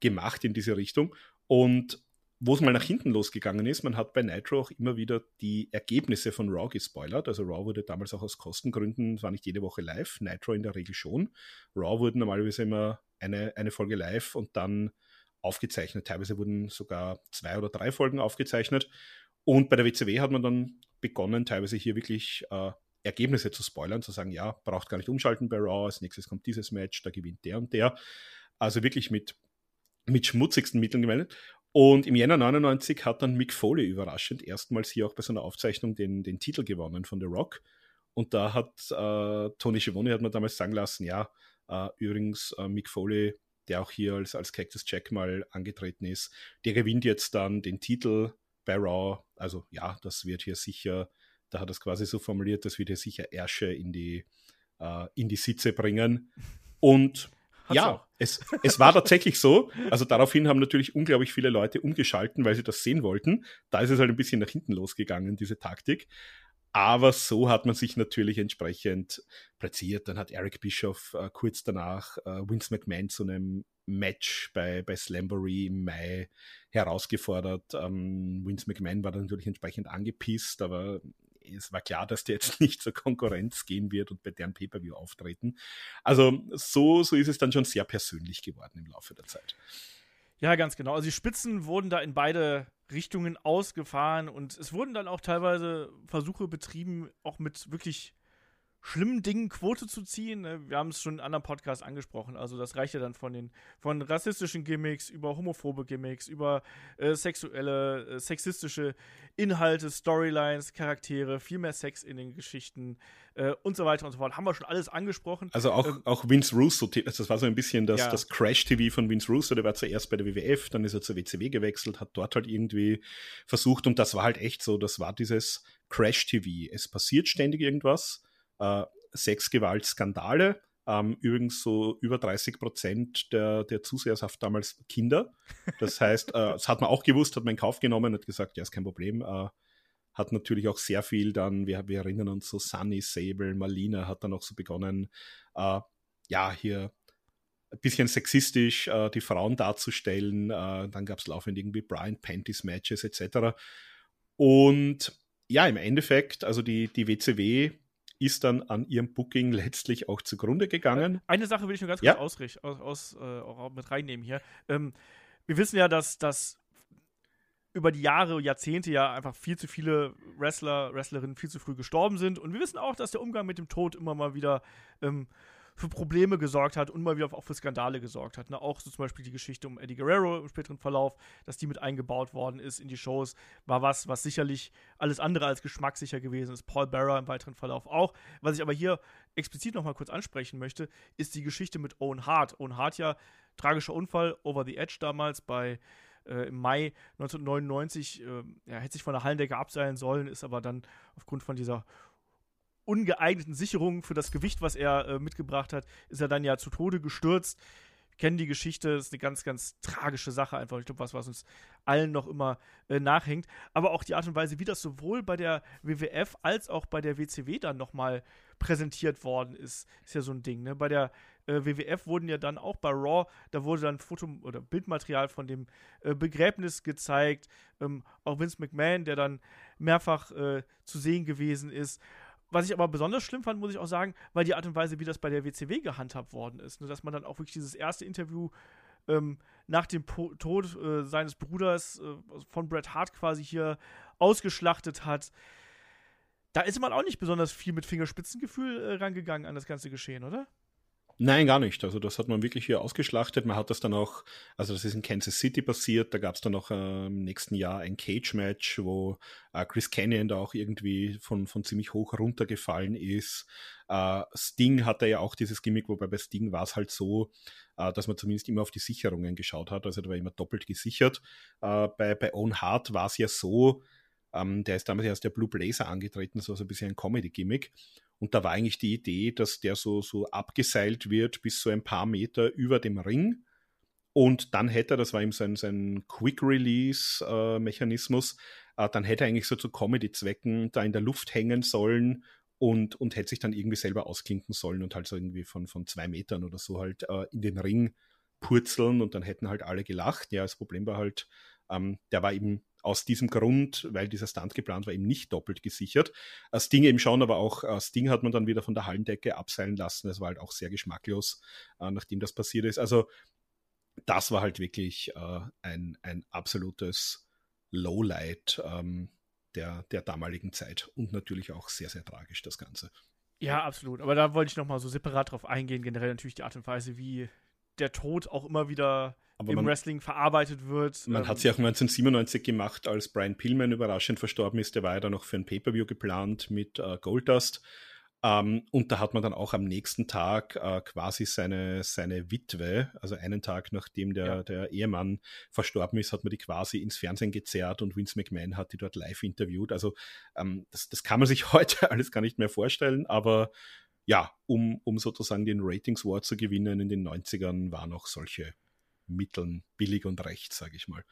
gemacht in diese Richtung. Und wo es mal nach hinten losgegangen ist, man hat bei Nitro auch immer wieder die Ergebnisse von Raw gespoilert. Also Raw wurde damals auch aus Kostengründen, war nicht jede Woche live, Nitro in der Regel schon. Raw wurde normalerweise immer eine, eine Folge live und dann aufgezeichnet. Teilweise wurden sogar zwei oder drei Folgen aufgezeichnet. Und bei der WCW hat man dann begonnen, teilweise hier wirklich äh, Ergebnisse zu spoilern, zu sagen, ja, braucht gar nicht umschalten bei Raw, als nächstes kommt dieses Match, da gewinnt der und der. Also wirklich mit, mit schmutzigsten Mitteln gemeldet. Und im Jänner 99 hat dann Mick Foley überraschend erstmals hier auch bei so einer Aufzeichnung den, den Titel gewonnen von The Rock. Und da hat äh, Tony Schiavone hat man damals sagen lassen, ja, äh, übrigens äh, Mick Foley, der auch hier als, als Cactus Jack mal angetreten ist, der gewinnt jetzt dann den Titel bei Raw. Also ja, das wird hier sicher, da hat er es quasi so formuliert, das wird hier sicher Ärsche in die, äh, in die Sitze bringen. Und Hat's ja, es, es war tatsächlich so. Also daraufhin haben natürlich unglaublich viele Leute umgeschalten, weil sie das sehen wollten. Da ist es halt ein bisschen nach hinten losgegangen, diese Taktik. Aber so hat man sich natürlich entsprechend platziert. Dann hat Eric Bischoff äh, kurz danach äh, Vince McMahon zu einem Match bei, bei Slamboree im Mai herausgefordert. Ähm, Vince McMahon war dann natürlich entsprechend angepisst, aber es war klar, dass der jetzt nicht zur Konkurrenz gehen wird und bei deren Pay-Per-View auftreten. Also so, so ist es dann schon sehr persönlich geworden im Laufe der Zeit. Ja, ganz genau. Also die Spitzen wurden da in beide Richtungen ausgefahren und es wurden dann auch teilweise Versuche betrieben, auch mit wirklich schlimmen Dingen Quote zu ziehen. Ne? Wir haben es schon in anderen Podcasts angesprochen. Also das reicht ja dann von den von rassistischen Gimmicks über homophobe Gimmicks, über äh, sexuelle, äh, sexistische Inhalte, Storylines, Charaktere, viel mehr Sex in den Geschichten äh, und so weiter und so fort. Haben wir schon alles angesprochen. Also auch, ähm, auch Vince Russo, das war so ein bisschen das, ja. das Crash-TV von Vince Russo. Der war zuerst bei der WWF, dann ist er zur WCW gewechselt, hat dort halt irgendwie versucht und das war halt echt so, das war dieses Crash-TV. Es passiert ständig irgendwas äh, Sexgewalt-Skandale. Ähm, übrigens so über 30 Prozent der, der Zuseherschaft damals Kinder. Das heißt, äh, das hat man auch gewusst, hat man in Kauf genommen, hat gesagt, ja, ist kein Problem. Äh, hat natürlich auch sehr viel dann, wir, wir erinnern uns so Sunny, Sable, Marlina hat dann auch so begonnen, äh, ja, hier ein bisschen sexistisch äh, die Frauen darzustellen. Äh, dann gab es laufend irgendwie Brian Panties Matches etc. Und ja, im Endeffekt, also die, die WCW ist dann an ihrem Booking letztlich auch zugrunde gegangen. Eine Sache will ich nur ganz kurz ja. ausrichten, aus, aus äh, mit reinnehmen hier. Ähm, wir wissen ja, dass, dass über die Jahre, Jahrzehnte ja einfach viel zu viele Wrestler, Wrestlerinnen viel zu früh gestorben sind. Und wir wissen auch, dass der Umgang mit dem Tod immer mal wieder ähm, für Probleme gesorgt hat und mal wieder auch für Skandale gesorgt hat. Ne? Auch so zum Beispiel die Geschichte um Eddie Guerrero im späteren Verlauf, dass die mit eingebaut worden ist in die Shows, war was, was sicherlich alles andere als geschmackssicher gewesen ist. Paul Bearer im weiteren Verlauf auch. Was ich aber hier explizit noch mal kurz ansprechen möchte, ist die Geschichte mit Owen Hart. Owen Hart ja, tragischer Unfall, Over the Edge damals bei äh, im Mai 1999, äh, ja, hätte sich von der Hallendecke abseilen sollen, ist aber dann aufgrund von dieser ungeeigneten Sicherungen für das Gewicht, was er äh, mitgebracht hat, ist er dann ja zu Tode gestürzt. kennen die Geschichte, ist eine ganz, ganz tragische Sache einfach. Ich glaube, was, was uns allen noch immer äh, nachhängt. Aber auch die Art und Weise, wie das sowohl bei der WWF als auch bei der WCW dann nochmal präsentiert worden ist, ist ja so ein Ding. Ne? Bei der äh, WWF wurden ja dann auch bei Raw, da wurde dann Foto- oder Bildmaterial von dem äh, Begräbnis gezeigt. Ähm, auch Vince McMahon, der dann mehrfach äh, zu sehen gewesen ist. Was ich aber besonders schlimm fand, muss ich auch sagen, weil die Art und Weise, wie das bei der WCW gehandhabt worden ist, ne, dass man dann auch wirklich dieses erste Interview ähm, nach dem po Tod äh, seines Bruders äh, von Bret Hart quasi hier ausgeschlachtet hat. Da ist man auch nicht besonders viel mit Fingerspitzengefühl äh, rangegangen an das ganze Geschehen, oder? Nein, gar nicht. Also das hat man wirklich hier ausgeschlachtet. Man hat das dann auch, also das ist in Kansas City passiert, da gab es dann auch äh, im nächsten Jahr ein Cage-Match, wo äh, Chris Canyon da auch irgendwie von, von ziemlich hoch runtergefallen ist. Äh, Sting hatte ja auch dieses Gimmick, wobei bei Sting war es halt so, äh, dass man zumindest immer auf die Sicherungen geschaut hat, also da war immer doppelt gesichert. Äh, bei, bei Owen Hart war es ja so, ähm, der ist damals erst der Blue Blazer angetreten, so also ein bisschen ein Comedy-Gimmick. Und da war eigentlich die Idee, dass der so, so abgeseilt wird bis so ein paar Meter über dem Ring. Und dann hätte er, das war ihm sein, sein Quick-Release-Mechanismus, äh, äh, dann hätte er eigentlich so zu Comedy-Zwecken da in der Luft hängen sollen und, und hätte sich dann irgendwie selber ausklinken sollen und halt so irgendwie von, von zwei Metern oder so halt äh, in den Ring purzeln und dann hätten halt alle gelacht. Ja, das Problem war halt, ähm, der war eben aus diesem Grund, weil dieser Stunt geplant war, eben nicht doppelt gesichert. Äh, Sting eben schon, aber auch äh, Sting hat man dann wieder von der Hallendecke abseilen lassen. Das war halt auch sehr geschmacklos, äh, nachdem das passiert ist. Also das war halt wirklich ein, ein absolutes Lowlight ähm, der, der damaligen Zeit und natürlich auch sehr, sehr tragisch das Ganze. Ja, absolut. Aber da wollte ich nochmal so separat drauf eingehen. Generell natürlich die Art und Weise, wie der Tod auch immer wieder aber im man, Wrestling verarbeitet wird. Man ähm, hat sie auch 1997 gemacht, als Brian Pillman überraschend verstorben ist. Der war ja dann noch für ein Pay-Per-View geplant mit äh, Goldust. Ähm, und da hat man dann auch am nächsten Tag äh, quasi seine, seine Witwe, also einen Tag nachdem der, ja. der Ehemann verstorben ist, hat man die quasi ins Fernsehen gezerrt und Vince McMahon hat die dort live interviewt. Also ähm, das, das kann man sich heute alles gar nicht mehr vorstellen, aber ja, um, um sozusagen den Ratings War zu gewinnen in den 90ern, waren auch solche Mitteln billig und recht, sage ich mal.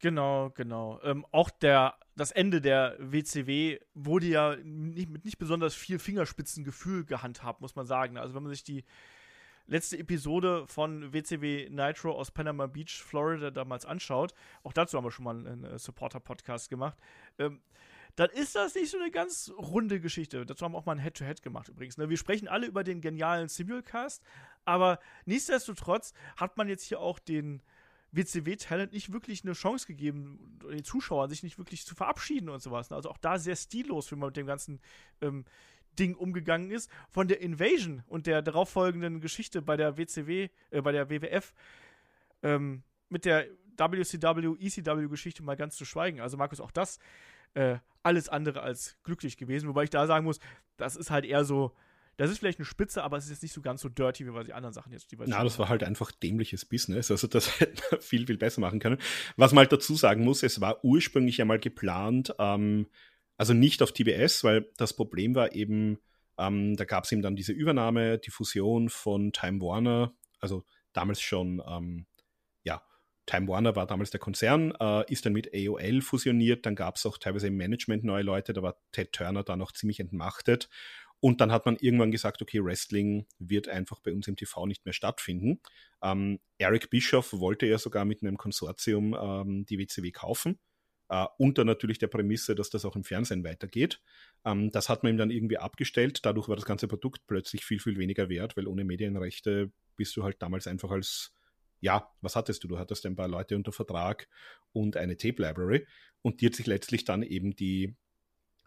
Genau, genau. Ähm, auch der, das Ende der WCW wurde ja nicht, mit nicht besonders viel Fingerspitzengefühl gehandhabt, muss man sagen. Also wenn man sich die letzte Episode von WCW Nitro aus Panama Beach, Florida damals anschaut, auch dazu haben wir schon mal einen, einen Supporter-Podcast gemacht, ähm, dann ist das nicht so eine ganz runde Geschichte. Dazu haben wir auch mal ein Head-to-Head -Head gemacht übrigens. Ne? Wir sprechen alle über den genialen Simulcast, aber nichtsdestotrotz hat man jetzt hier auch den WCW-Talent nicht wirklich eine Chance gegeben, den Zuschauern sich nicht wirklich zu verabschieden und sowas. Ne? Also auch da sehr stillos, wie man mit dem ganzen ähm, Ding umgegangen ist. Von der Invasion und der darauffolgenden Geschichte bei der WCW, äh, bei der WWF, ähm, mit der WCW, ECW-Geschichte mal ganz zu schweigen. Also, Markus, auch das äh, alles andere als glücklich gewesen. Wobei ich da sagen muss, das ist halt eher so, das ist vielleicht eine Spitze, aber es ist jetzt nicht so ganz so dirty wie bei den anderen Sachen jetzt. Die Na, das war halt einfach dämliches Business. Also das hätten wir viel, viel besser machen können. Was man halt dazu sagen muss, es war ursprünglich einmal geplant, ähm, also nicht auf TBS, weil das Problem war eben, ähm, da gab es eben dann diese Übernahme, die Fusion von Time Warner, also damals schon ähm, Time Warner war damals der Konzern, äh, ist dann mit AOL fusioniert, dann gab es auch teilweise im Management neue Leute, da war Ted Turner dann noch ziemlich entmachtet. Und dann hat man irgendwann gesagt, okay, Wrestling wird einfach bei uns im TV nicht mehr stattfinden. Ähm, Eric Bischoff wollte ja sogar mit einem Konsortium ähm, die WCW kaufen, äh, unter natürlich der Prämisse, dass das auch im Fernsehen weitergeht. Ähm, das hat man ihm dann irgendwie abgestellt. Dadurch war das ganze Produkt plötzlich viel, viel weniger wert, weil ohne Medienrechte bist du halt damals einfach als ja, was hattest du? Du hattest ein paar Leute unter Vertrag und eine Tape-Library und die hat sich letztlich dann eben die,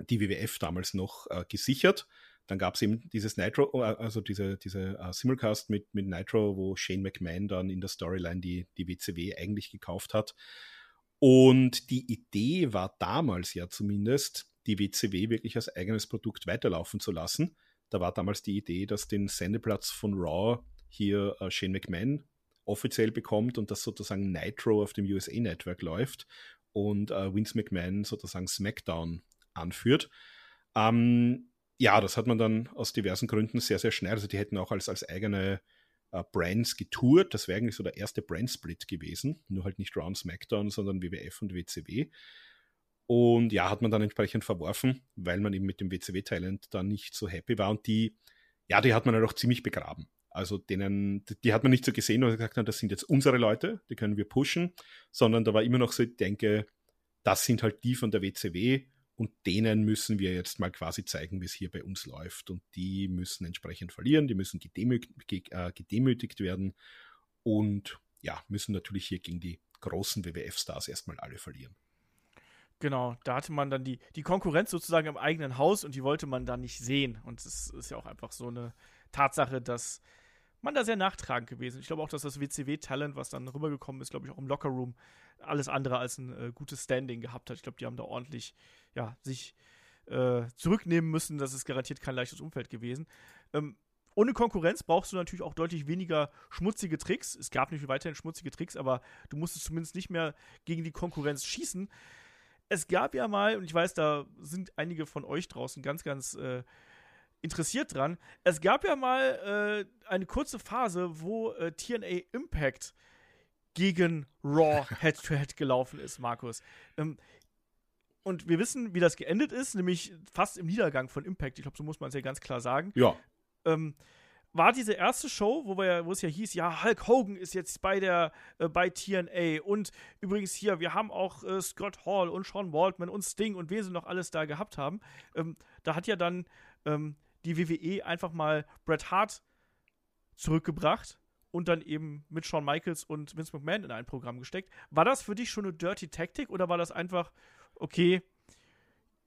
die WWF damals noch äh, gesichert. Dann gab es eben dieses Nitro, äh, also diese, diese uh, Simulcast mit, mit Nitro, wo Shane McMahon dann in der Storyline die, die WCW eigentlich gekauft hat. Und die Idee war damals ja zumindest, die WCW wirklich als eigenes Produkt weiterlaufen zu lassen. Da war damals die Idee, dass den Sendeplatz von Raw hier uh, Shane McMahon offiziell bekommt und dass sozusagen Nitro auf dem USA Network läuft und äh, Vince McMahon sozusagen SmackDown anführt. Ähm, ja, das hat man dann aus diversen Gründen sehr, sehr schnell. Also die hätten auch als, als eigene äh, Brands getourt. Das wäre eigentlich so der erste Brand-Split gewesen. Nur halt nicht Round SmackDown, sondern WWF und WCW. Und ja, hat man dann entsprechend verworfen, weil man eben mit dem WCW-Talent dann nicht so happy war. Und die, ja, die hat man halt auch ziemlich begraben. Also denen, die hat man nicht so gesehen und gesagt, das sind jetzt unsere Leute, die können wir pushen, sondern da war immer noch so, ich denke, das sind halt die von der WCW und denen müssen wir jetzt mal quasi zeigen, wie es hier bei uns läuft. Und die müssen entsprechend verlieren, die müssen gedemütigt, äh, gedemütigt werden und ja, müssen natürlich hier gegen die großen WWF-Stars erstmal alle verlieren. Genau, da hatte man dann die, die Konkurrenz sozusagen im eigenen Haus und die wollte man dann nicht sehen. Und es ist ja auch einfach so eine Tatsache, dass man da sehr nachtragend gewesen. Ich glaube auch, dass das WCW-Talent, was dann rübergekommen ist, glaube ich, auch im Lockerroom, alles andere als ein äh, gutes Standing gehabt hat. Ich glaube, die haben da ordentlich, ja, sich äh, zurücknehmen müssen. Das ist garantiert kein leichtes Umfeld gewesen. Ähm, ohne Konkurrenz brauchst du natürlich auch deutlich weniger schmutzige Tricks. Es gab nicht weiterhin schmutzige Tricks, aber du musstest zumindest nicht mehr gegen die Konkurrenz schießen. Es gab ja mal, und ich weiß, da sind einige von euch draußen ganz, ganz äh, interessiert dran. Es gab ja mal äh, eine kurze Phase, wo äh, TNA Impact gegen Raw Head-to-Head -head gelaufen ist, Markus. Ähm, und wir wissen, wie das geendet ist, nämlich fast im Niedergang von Impact. Ich glaube, so muss man es ja ganz klar sagen. Ja. Ähm, war diese erste Show, wo, wir, wo es ja hieß, ja, Hulk Hogan ist jetzt bei der äh, bei TNA und übrigens hier, wir haben auch äh, Scott Hall und Sean Waldman und Sting und wen sie noch alles da gehabt haben. Ähm, da hat ja dann ähm, die WWE einfach mal Bret Hart zurückgebracht und dann eben mit Shawn Michaels und Vince McMahon in ein Programm gesteckt. War das für dich schon eine Dirty Tactic oder war das einfach, okay,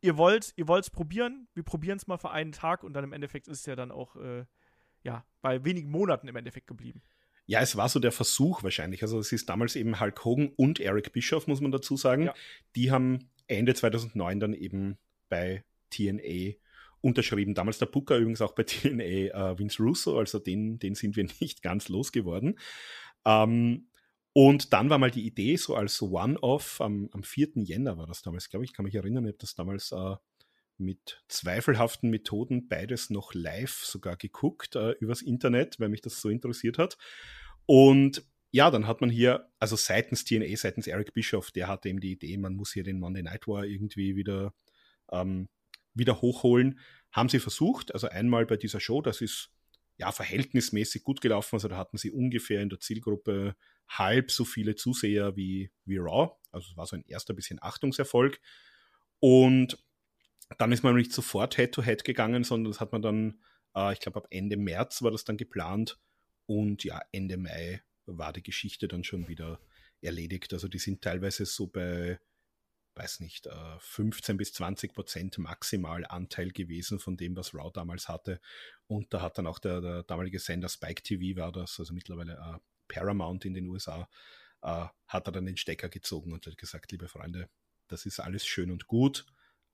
ihr wollt ihr es probieren, wir probieren es mal für einen Tag und dann im Endeffekt ist es ja dann auch äh, ja, bei wenigen Monaten im Endeffekt geblieben. Ja, es war so der Versuch wahrscheinlich. Also es ist damals eben Hulk Hogan und Eric Bischoff, muss man dazu sagen. Ja. Die haben Ende 2009 dann eben bei TNA unterschrieben. Damals der Booker übrigens auch bei TNA äh, Vince Russo, also den, den sind wir nicht ganz losgeworden. Ähm, und dann war mal die Idee, so als One-Off, am, am 4. Jänner war das damals, glaube ich, kann mich erinnern, ich habe das damals äh, mit zweifelhaften Methoden beides noch live sogar geguckt äh, übers Internet, weil mich das so interessiert hat. Und ja, dann hat man hier, also seitens TNA, seitens Eric Bischoff, der hatte eben die Idee, man muss hier den Monday Night War irgendwie wieder ähm, wieder hochholen. Haben sie versucht, also einmal bei dieser Show, das ist ja verhältnismäßig gut gelaufen. Also da hatten sie ungefähr in der Zielgruppe halb so viele Zuseher wie, wie Raw. Also es war so ein erster bisschen Achtungserfolg. Und dann ist man nicht sofort Head-to-Head -head gegangen, sondern das hat man dann, äh, ich glaube, ab Ende März war das dann geplant. Und ja, Ende Mai war die Geschichte dann schon wieder erledigt. Also die sind teilweise so bei weiß nicht, 15 äh, bis 20 Prozent maximal Anteil gewesen von dem, was Raw damals hatte. Und da hat dann auch der, der damalige Sender Spike TV war das, also mittlerweile uh, Paramount in den USA, uh, hat er dann den Stecker gezogen und hat gesagt, liebe Freunde, das ist alles schön und gut,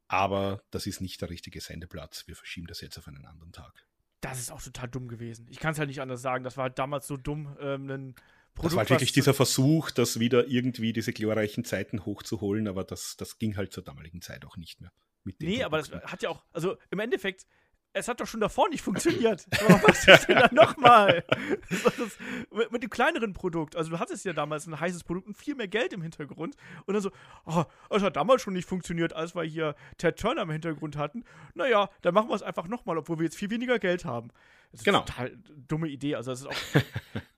aber das ist nicht der richtige Sendeplatz. Wir verschieben das jetzt auf einen anderen Tag. Das ist auch total dumm gewesen. Ich kann es halt nicht anders sagen. Das war halt damals so dumm, ähm, einen Produkt, das war halt wirklich dieser Versuch, das wieder irgendwie diese glorreichen Zeiten hochzuholen, aber das, das ging halt zur damaligen Zeit auch nicht mehr. Mit nee, aber das hat ja auch, also im Endeffekt, es hat doch schon davor nicht funktioniert. was ist denn da nochmal? Mit, mit dem kleineren Produkt. Also du hattest ja damals ein heißes Produkt und viel mehr Geld im Hintergrund. Und dann so, oh, es hat damals schon nicht funktioniert, als wir hier Ted Turner im Hintergrund hatten. Naja, dann machen wir es einfach nochmal, obwohl wir jetzt viel weniger Geld haben. Das ist genau. eine total dumme Idee. Also das ist auch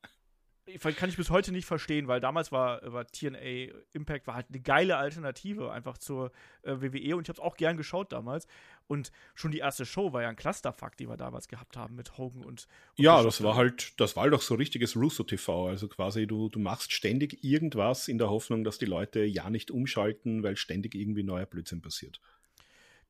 kann ich bis heute nicht verstehen, weil damals war, war TNA Impact war halt eine geile Alternative einfach zur äh, WWE und ich habe es auch gern geschaut damals. Und schon die erste Show war ja ein Clusterfuck, die wir damals gehabt haben mit Hogan und. und ja, das war halt, das war halt auch so richtiges Russo-TV. Also quasi, du, du machst ständig irgendwas in der Hoffnung, dass die Leute ja nicht umschalten, weil ständig irgendwie neuer Blödsinn passiert.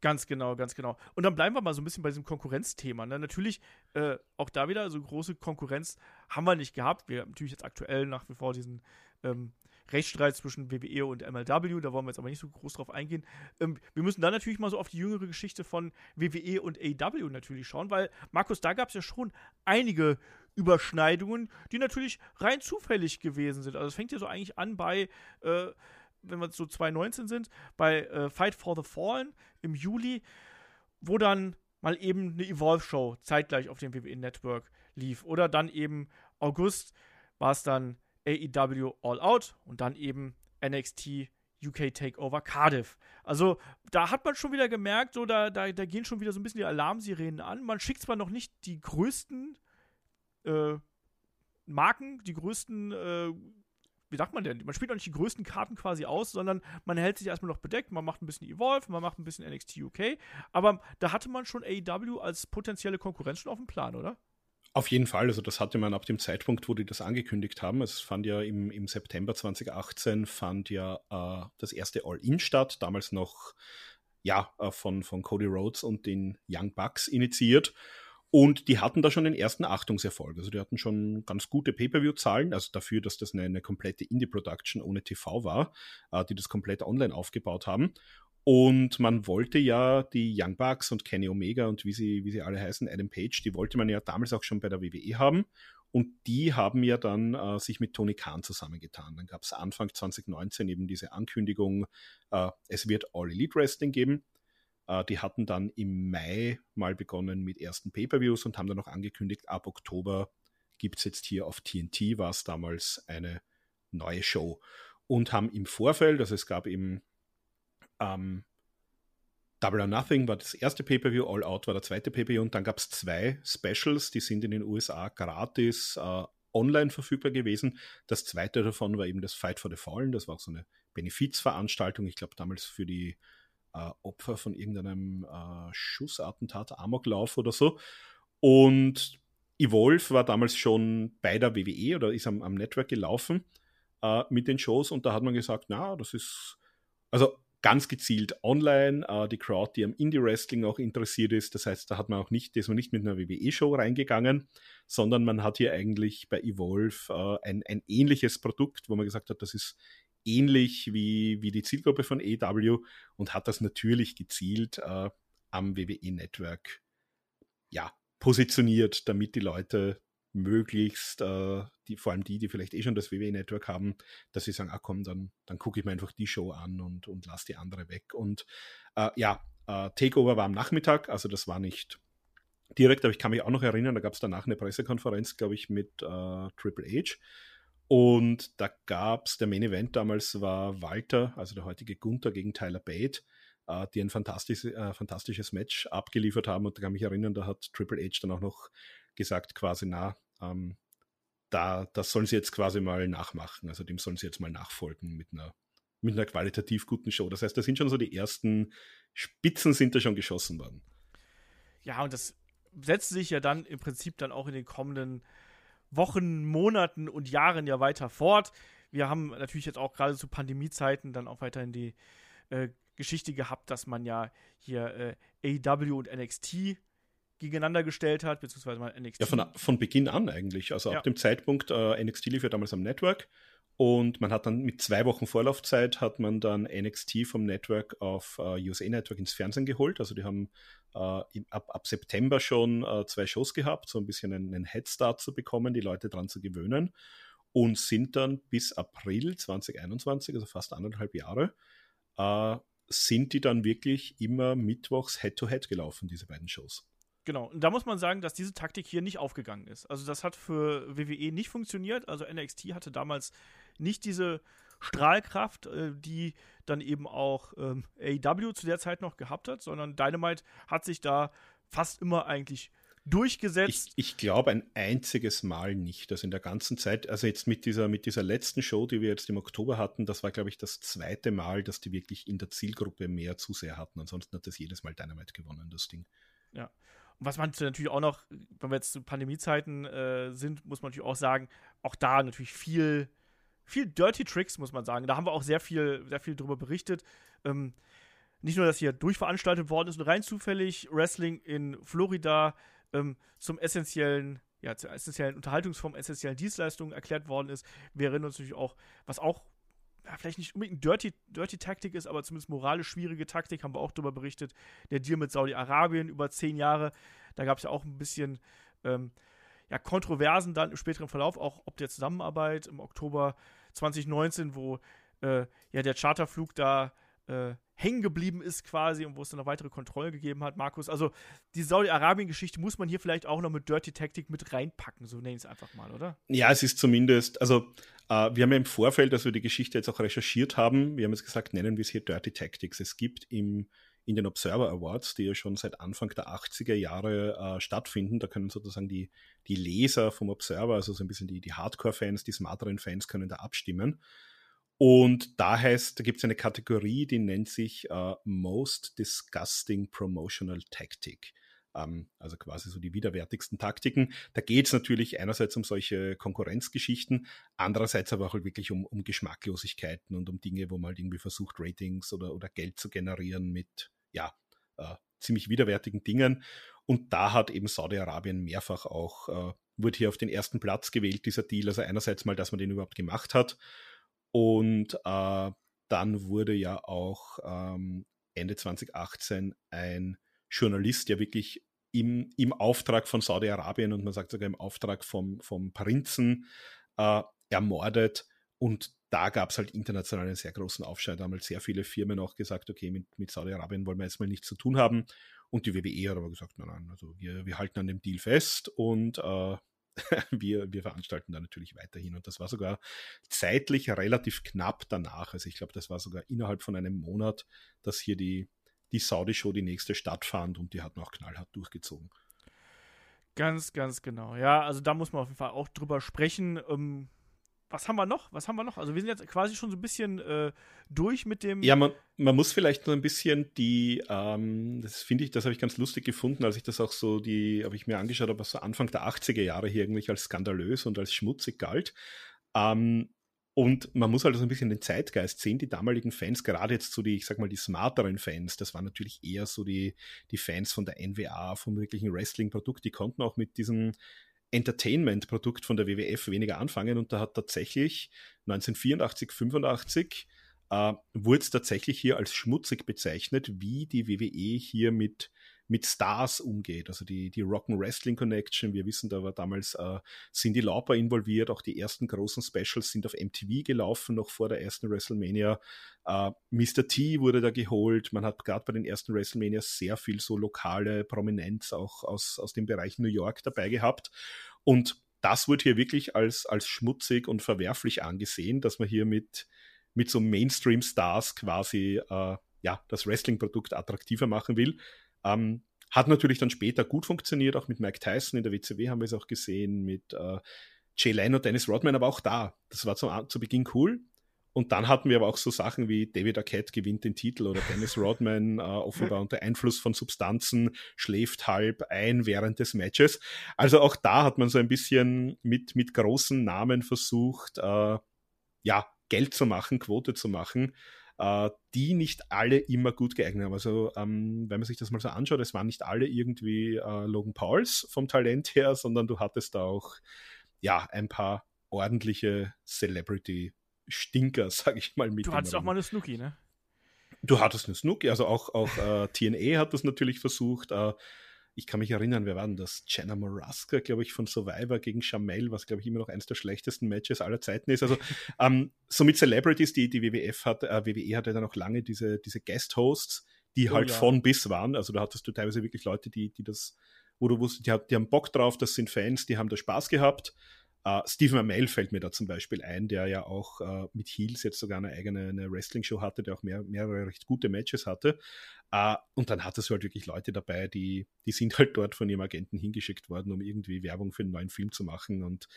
Ganz genau, ganz genau. Und dann bleiben wir mal so ein bisschen bei diesem Konkurrenzthema. Ne? Natürlich, äh, auch da wieder, so große Konkurrenz haben wir nicht gehabt. Wir haben natürlich jetzt aktuell nach wie vor diesen ähm, Rechtsstreit zwischen WWE und MLW, da wollen wir jetzt aber nicht so groß drauf eingehen. Ähm, wir müssen dann natürlich mal so auf die jüngere Geschichte von WWE und AEW natürlich schauen, weil, Markus, da gab es ja schon einige Überschneidungen, die natürlich rein zufällig gewesen sind. Also es fängt ja so eigentlich an bei äh, wenn wir so 2019 sind, bei äh, Fight for the Fallen im Juli, wo dann mal eben eine Evolve-Show zeitgleich auf dem WWE Network lief. Oder dann eben August war es dann AEW All Out und dann eben NXT UK Takeover Cardiff. Also da hat man schon wieder gemerkt, so da, da, da gehen schon wieder so ein bisschen die Alarmsirenen an. Man schickt zwar noch nicht die größten äh, Marken, die größten, äh, wie sagt man denn? Man spielt auch nicht die größten Karten quasi aus, sondern man hält sich erstmal noch bedeckt, man macht ein bisschen Evolve, man macht ein bisschen NXT UK. Aber da hatte man schon AEW als potenzielle Konkurrenz schon auf dem Plan, oder? Auf jeden Fall, also das hatte man ab dem Zeitpunkt, wo die das angekündigt haben. Es fand ja im, im September 2018 fand ja äh, das erste All-In statt, damals noch ja äh, von, von Cody Rhodes und den Young Bucks initiiert. Und die hatten da schon den ersten Achtungserfolg. Also die hatten schon ganz gute Pay-Per-View-Zahlen, also dafür, dass das eine, eine komplette Indie-Production ohne TV war, äh, die das komplett online aufgebaut haben. Und man wollte ja die Young Bucks und Kenny Omega und wie sie, wie sie alle heißen, Adam Page, die wollte man ja damals auch schon bei der WWE haben. Und die haben ja dann äh, sich mit Tony Khan zusammengetan. Dann gab es Anfang 2019 eben diese Ankündigung, äh, es wird All Elite Wrestling geben. Äh, die hatten dann im Mai mal begonnen mit ersten Pay-Per-Views und haben dann noch angekündigt, ab Oktober gibt es jetzt hier auf TNT, war es damals eine neue Show. Und haben im Vorfeld, also es gab eben ähm, Double or Nothing war das erste Pay-Per-View, All Out war der zweite Pay-Per-View und dann gab es zwei Specials, die sind in den USA gratis äh, online verfügbar gewesen. Das zweite davon war eben das Fight for the Fallen, das war auch so eine Benefizveranstaltung, ich glaube damals für die äh, Opfer von irgendeinem äh, Schussattentat, Amoklauf oder so. Und Evolve war damals schon bei der WWE oder ist am, am Network gelaufen äh, mit den Shows und da hat man gesagt, na, das ist, also ganz gezielt online, äh, die Crowd, die am Indie-Wrestling auch interessiert ist. Das heißt, da hat man auch nicht, ist man nicht mit einer WWE-Show reingegangen, sondern man hat hier eigentlich bei Evolve äh, ein, ein ähnliches Produkt, wo man gesagt hat, das ist ähnlich wie, wie die Zielgruppe von EW und hat das natürlich gezielt äh, am WWE-Network ja, positioniert, damit die Leute möglichst, äh, die, vor allem die, die vielleicht eh schon das WWE-Network haben, dass sie sagen, ah komm, dann, dann gucke ich mir einfach die Show an und, und lasse die andere weg. Und äh, ja, äh, Takeover war am Nachmittag, also das war nicht direkt, aber ich kann mich auch noch erinnern, da gab es danach eine Pressekonferenz, glaube ich, mit äh, Triple H. Und da gab es, der Main Event damals war Walter, also der heutige Gunther gegen Tyler Bate, äh, die ein fantastisch, äh, fantastisches Match abgeliefert haben. Und da kann ich mich erinnern, da hat Triple H dann auch noch gesagt, quasi, na, ähm, da, das sollen sie jetzt quasi mal nachmachen. Also dem sollen sie jetzt mal nachfolgen mit einer, mit einer qualitativ guten Show. Das heißt, da sind schon so die ersten Spitzen sind da schon geschossen worden. Ja, und das setzt sich ja dann im Prinzip dann auch in den kommenden Wochen, Monaten und Jahren ja weiter fort. Wir haben natürlich jetzt auch gerade zu Pandemiezeiten dann auch weiterhin die äh, Geschichte gehabt, dass man ja hier äh, AEW und NXT gegeneinander gestellt hat, beziehungsweise mal NXT. Ja, von, von Beginn an eigentlich. Also ja. ab dem Zeitpunkt, äh, NXT lief ja damals am Network und man hat dann mit zwei Wochen Vorlaufzeit hat man dann NXT vom Network auf äh, USA Network ins Fernsehen geholt. Also die haben äh, ab, ab September schon äh, zwei Shows gehabt, so ein bisschen einen, einen Headstart zu bekommen, die Leute dran zu gewöhnen und sind dann bis April 2021, also fast anderthalb Jahre, äh, sind die dann wirklich immer mittwochs Head-to-Head -head gelaufen, diese beiden Shows. Genau, und da muss man sagen, dass diese Taktik hier nicht aufgegangen ist. Also das hat für WWE nicht funktioniert. Also NXT hatte damals nicht diese Strahlkraft, äh, die dann eben auch ähm, AEW zu der Zeit noch gehabt hat, sondern Dynamite hat sich da fast immer eigentlich durchgesetzt. Ich, ich glaube ein einziges Mal nicht. Also in der ganzen Zeit, also jetzt mit dieser, mit dieser letzten Show, die wir jetzt im Oktober hatten, das war, glaube ich, das zweite Mal, dass die wirklich in der Zielgruppe mehr Zuseher hatten. Ansonsten hat das jedes Mal Dynamite gewonnen, das Ding. Ja. Und was man natürlich auch noch, wenn wir jetzt zu Pandemiezeiten äh, sind, muss man natürlich auch sagen, auch da natürlich viel, viel Dirty Tricks, muss man sagen. Da haben wir auch sehr viel, sehr viel drüber berichtet. Ähm, nicht nur, dass hier durchveranstaltet worden ist und rein zufällig Wrestling in Florida ähm, zum essentiellen, ja, zur essentiellen Unterhaltungsform, essentiellen Dienstleistungen erklärt worden ist. Wir erinnern uns natürlich auch, was auch ja, vielleicht nicht unbedingt Dirty, Dirty Taktik ist, aber zumindest moralisch schwierige Taktik, haben wir auch darüber berichtet. Der Deal mit Saudi-Arabien über zehn Jahre, da gab es ja auch ein bisschen ähm, ja, Kontroversen dann im späteren Verlauf, auch ob der Zusammenarbeit im Oktober 2019, wo äh, ja der Charterflug da äh, hängen geblieben ist quasi und wo es dann noch weitere Kontrollen gegeben hat, Markus. Also die Saudi-Arabien-Geschichte muss man hier vielleicht auch noch mit Dirty Tactic mit reinpacken, so nenne ich es einfach mal, oder? Ja, es ist zumindest, also äh, wir haben ja im Vorfeld, als wir die Geschichte jetzt auch recherchiert haben, wir haben jetzt gesagt, nennen wir es hier Dirty Tactics. Es gibt im in den Observer Awards, die ja schon seit Anfang der 80er Jahre äh, stattfinden. Da können sozusagen die, die Leser vom Observer, also so ein bisschen die, die Hardcore-Fans, die smarteren Fans, können da abstimmen. Und da heißt, da gibt es eine Kategorie, die nennt sich uh, Most Disgusting Promotional Tactic. Ähm, also quasi so die widerwärtigsten Taktiken. Da geht es natürlich einerseits um solche Konkurrenzgeschichten, andererseits aber auch halt wirklich um, um Geschmacklosigkeiten und um Dinge, wo man halt irgendwie versucht, Ratings oder, oder Geld zu generieren mit, ja, uh, ziemlich widerwärtigen Dingen. Und da hat eben Saudi-Arabien mehrfach auch, uh, wurde hier auf den ersten Platz gewählt, dieser Deal. Also einerseits mal, dass man den überhaupt gemacht hat und äh, dann wurde ja auch ähm, Ende 2018 ein Journalist, der wirklich im, im Auftrag von Saudi-Arabien und man sagt sogar im Auftrag vom, vom Prinzen äh, ermordet. Und da gab es halt international einen sehr großen Aufschrei. Da haben halt sehr viele Firmen auch gesagt, okay, mit, mit Saudi-Arabien wollen wir jetzt mal nichts zu tun haben. Und die WWE hat aber gesagt, nein, nein, also wir, wir halten an dem Deal fest und äh, wir, wir veranstalten da natürlich weiterhin. Und das war sogar zeitlich relativ knapp danach. Also ich glaube, das war sogar innerhalb von einem Monat, dass hier die, die Saudi-Show die nächste stattfand und die hat noch knallhart durchgezogen. Ganz, ganz genau. Ja, also da muss man auf jeden Fall auch drüber sprechen. Ähm, was haben wir noch? Was haben wir noch? Also wir sind jetzt quasi schon so ein bisschen äh, durch mit dem. Ja, man, man muss vielleicht nur ein bisschen die, ähm, das finde ich, das habe ich ganz lustig gefunden, als ich das auch so, die, habe ich mir angeschaut was so Anfang der 80er Jahre hier eigentlich als skandalös und als schmutzig galt. Ähm, und man muss halt so ein bisschen den Zeitgeist sehen, die damaligen Fans, gerade jetzt so die, ich sag mal, die smarteren Fans, das waren natürlich eher so die, die Fans von der NWA, vom wirklichen Wrestling-Produkt, die konnten auch mit diesen Entertainment-Produkt von der WWF weniger anfangen. Und da hat tatsächlich 1984, 85 äh, wurde es tatsächlich hier als schmutzig bezeichnet, wie die WWE hier mit mit Stars umgeht. Also die, die Rock'n Connection, wir wissen, da war damals äh, Cindy Lauper involviert, auch die ersten großen Specials sind auf MTV gelaufen, noch vor der ersten WrestleMania. Äh, Mr. T wurde da geholt, man hat gerade bei den ersten WrestleMania sehr viel so lokale Prominenz auch aus, aus dem Bereich New York dabei gehabt. Und das wurde hier wirklich als, als schmutzig und verwerflich angesehen, dass man hier mit, mit so Mainstream-Stars quasi äh, ja, das Wrestling-Produkt attraktiver machen will. Ähm, hat natürlich dann später gut funktioniert, auch mit Mike Tyson in der WCW haben wir es auch gesehen, mit äh, Jay Leno, Dennis Rodman, aber auch da. Das war zu, zu Beginn cool. Und dann hatten wir aber auch so Sachen wie David Arquette gewinnt den Titel oder Dennis Rodman äh, offenbar unter Einfluss von Substanzen schläft halb ein während des Matches. Also auch da hat man so ein bisschen mit, mit großen Namen versucht, äh, ja, Geld zu machen, Quote zu machen die nicht alle immer gut geeignet haben. Also ähm, wenn man sich das mal so anschaut, es waren nicht alle irgendwie äh, Logan Pauls vom Talent her, sondern du hattest da auch ja ein paar ordentliche Celebrity-Stinker, sag ich mal. Mit du hattest auch mal eine Snooki, ne? Du hattest eine Snooki, also auch, auch äh, TNA hat das natürlich versucht. Äh, ich kann mich erinnern, wer war denn das? Jenna Moraska, glaube ich, von Survivor gegen Jamel, was, glaube ich, immer noch eines der schlechtesten Matches aller Zeiten ist. Also ähm, so mit Celebrities, die die WWF hat, äh, WWE hatte dann auch lange diese, diese Guest-Hosts, die oh, halt ja. von bis waren. Also da hattest du teilweise wirklich Leute, die, die das, wo du wusstest, die, die haben Bock drauf, das sind Fans, die haben da Spaß gehabt. Uh, Stephen Amell fällt mir da zum Beispiel ein, der ja auch uh, mit Heels jetzt sogar eine eigene Wrestling-Show hatte, der auch mehr, mehrere recht gute Matches hatte. Uh, und dann hattest du halt wirklich Leute dabei, die, die sind halt dort von ihrem Agenten hingeschickt worden, um irgendwie Werbung für einen neuen Film zu machen und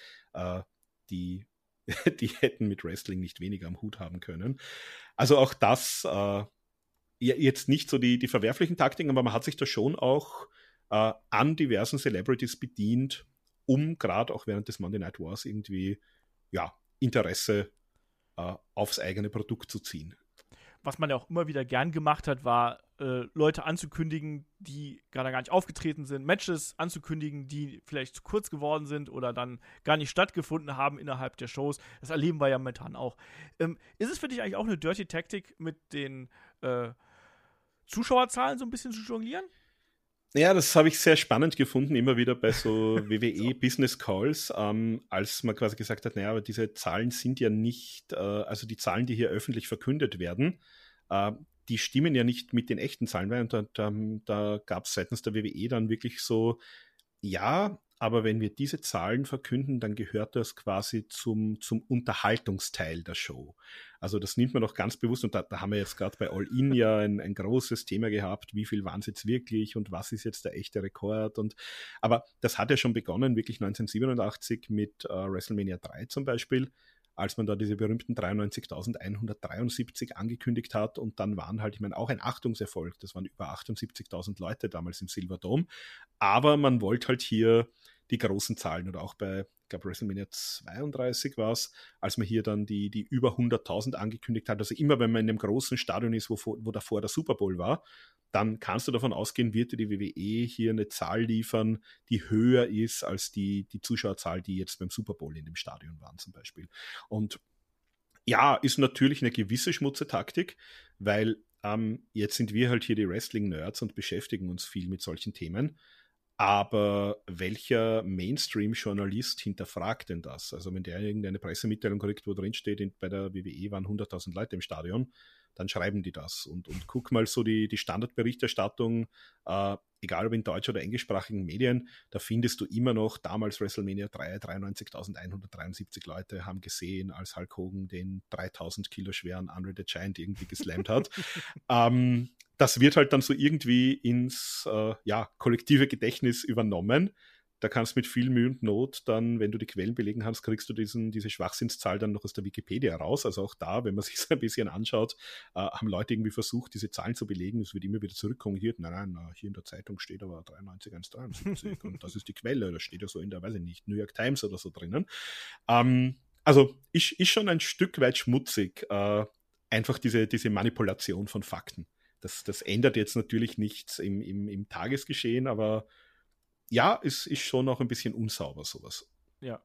die, die hätten mit Wrestling nicht weniger am Hut haben können. Also auch das jetzt nicht so die, die verwerflichen Taktiken, aber man hat sich da schon auch an diversen Celebrities bedient, um gerade auch während des Monday Night Wars irgendwie ja, Interesse äh, aufs eigene Produkt zu ziehen. Was man ja auch immer wieder gern gemacht hat, war äh, Leute anzukündigen, die gerade gar nicht aufgetreten sind, Matches anzukündigen, die vielleicht zu kurz geworden sind oder dann gar nicht stattgefunden haben innerhalb der Shows. Das erleben wir ja momentan auch. Ähm, ist es für dich eigentlich auch eine Dirty Tactic mit den äh, Zuschauerzahlen so ein bisschen zu jonglieren? Ja, das habe ich sehr spannend gefunden, immer wieder bei so WWE Business Calls, ähm, als man quasi gesagt hat, naja, aber diese Zahlen sind ja nicht, äh, also die Zahlen, die hier öffentlich verkündet werden, äh, die stimmen ja nicht mit den echten Zahlen, weil da, da, da gab es seitens der WWE dann wirklich so, ja, aber wenn wir diese Zahlen verkünden, dann gehört das quasi zum, zum Unterhaltungsteil der Show. Also das nimmt man doch ganz bewusst und da, da haben wir jetzt gerade bei All In ja ein, ein großes Thema gehabt, wie viel waren es jetzt wirklich und was ist jetzt der echte Rekord? Und aber das hat ja schon begonnen, wirklich 1987 mit äh, WrestleMania 3 zum Beispiel als man da diese berühmten 93.173 angekündigt hat. Und dann waren halt, ich meine, auch ein Achtungserfolg, das waren über 78.000 Leute damals im Silverdome, aber man wollte halt hier die großen Zahlen oder auch bei, ich glaube, WrestleMania 32 war es, als man hier dann die, die über 100.000 angekündigt hat. Also immer, wenn man in einem großen Stadion ist, wo, wo davor der Super Bowl war, dann kannst du davon ausgehen, wird dir die WWE hier eine Zahl liefern, die höher ist als die, die Zuschauerzahl, die jetzt beim Super Bowl in dem Stadion waren zum Beispiel. Und ja, ist natürlich eine gewisse Schmutzetaktik, weil ähm, jetzt sind wir halt hier die Wrestling-Nerds und beschäftigen uns viel mit solchen Themen. Aber welcher Mainstream-Journalist hinterfragt denn das? Also wenn der irgendeine Pressemitteilung kriegt, wo drin steht, bei der WWE waren 100.000 Leute im Stadion, dann schreiben die das. Und, und guck mal so die, die Standardberichterstattung, äh, egal ob in deutsch- oder englischsprachigen Medien, da findest du immer noch damals WrestleMania 3, 93.173 Leute haben gesehen, als Hulk Hogan den 3000 Kilo schweren Andre the Giant irgendwie geslammt hat. ähm, das wird halt dann so irgendwie ins äh, ja, kollektive Gedächtnis übernommen da kannst du mit viel Mühe und Not dann, wenn du die Quellen belegen hast, kriegst du diesen, diese Schwachsinnszahl dann noch aus der Wikipedia raus. Also auch da, wenn man sich so ein bisschen anschaut, äh, haben Leute irgendwie versucht, diese Zahlen zu belegen. Es wird immer wieder zurückkommen. Hier, nein, nein, hier in der Zeitung steht aber 93, 173 und das ist die Quelle. Das steht ja so in der, weiß ich nicht, New York Times oder so drinnen. Ähm, also ist, ist schon ein Stück weit schmutzig, äh, einfach diese, diese Manipulation von Fakten. Das, das ändert jetzt natürlich nichts im, im, im Tagesgeschehen, aber ja, ist, ist schon noch ein bisschen unsauber, sowas. Ja.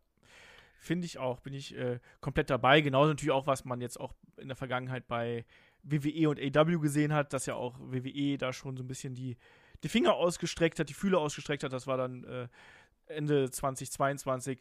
Finde ich auch, bin ich äh, komplett dabei. Genauso natürlich auch, was man jetzt auch in der Vergangenheit bei WWE und AW gesehen hat, dass ja auch WWE da schon so ein bisschen die, die Finger ausgestreckt hat, die Fühler ausgestreckt hat. Das war dann äh, Ende 2022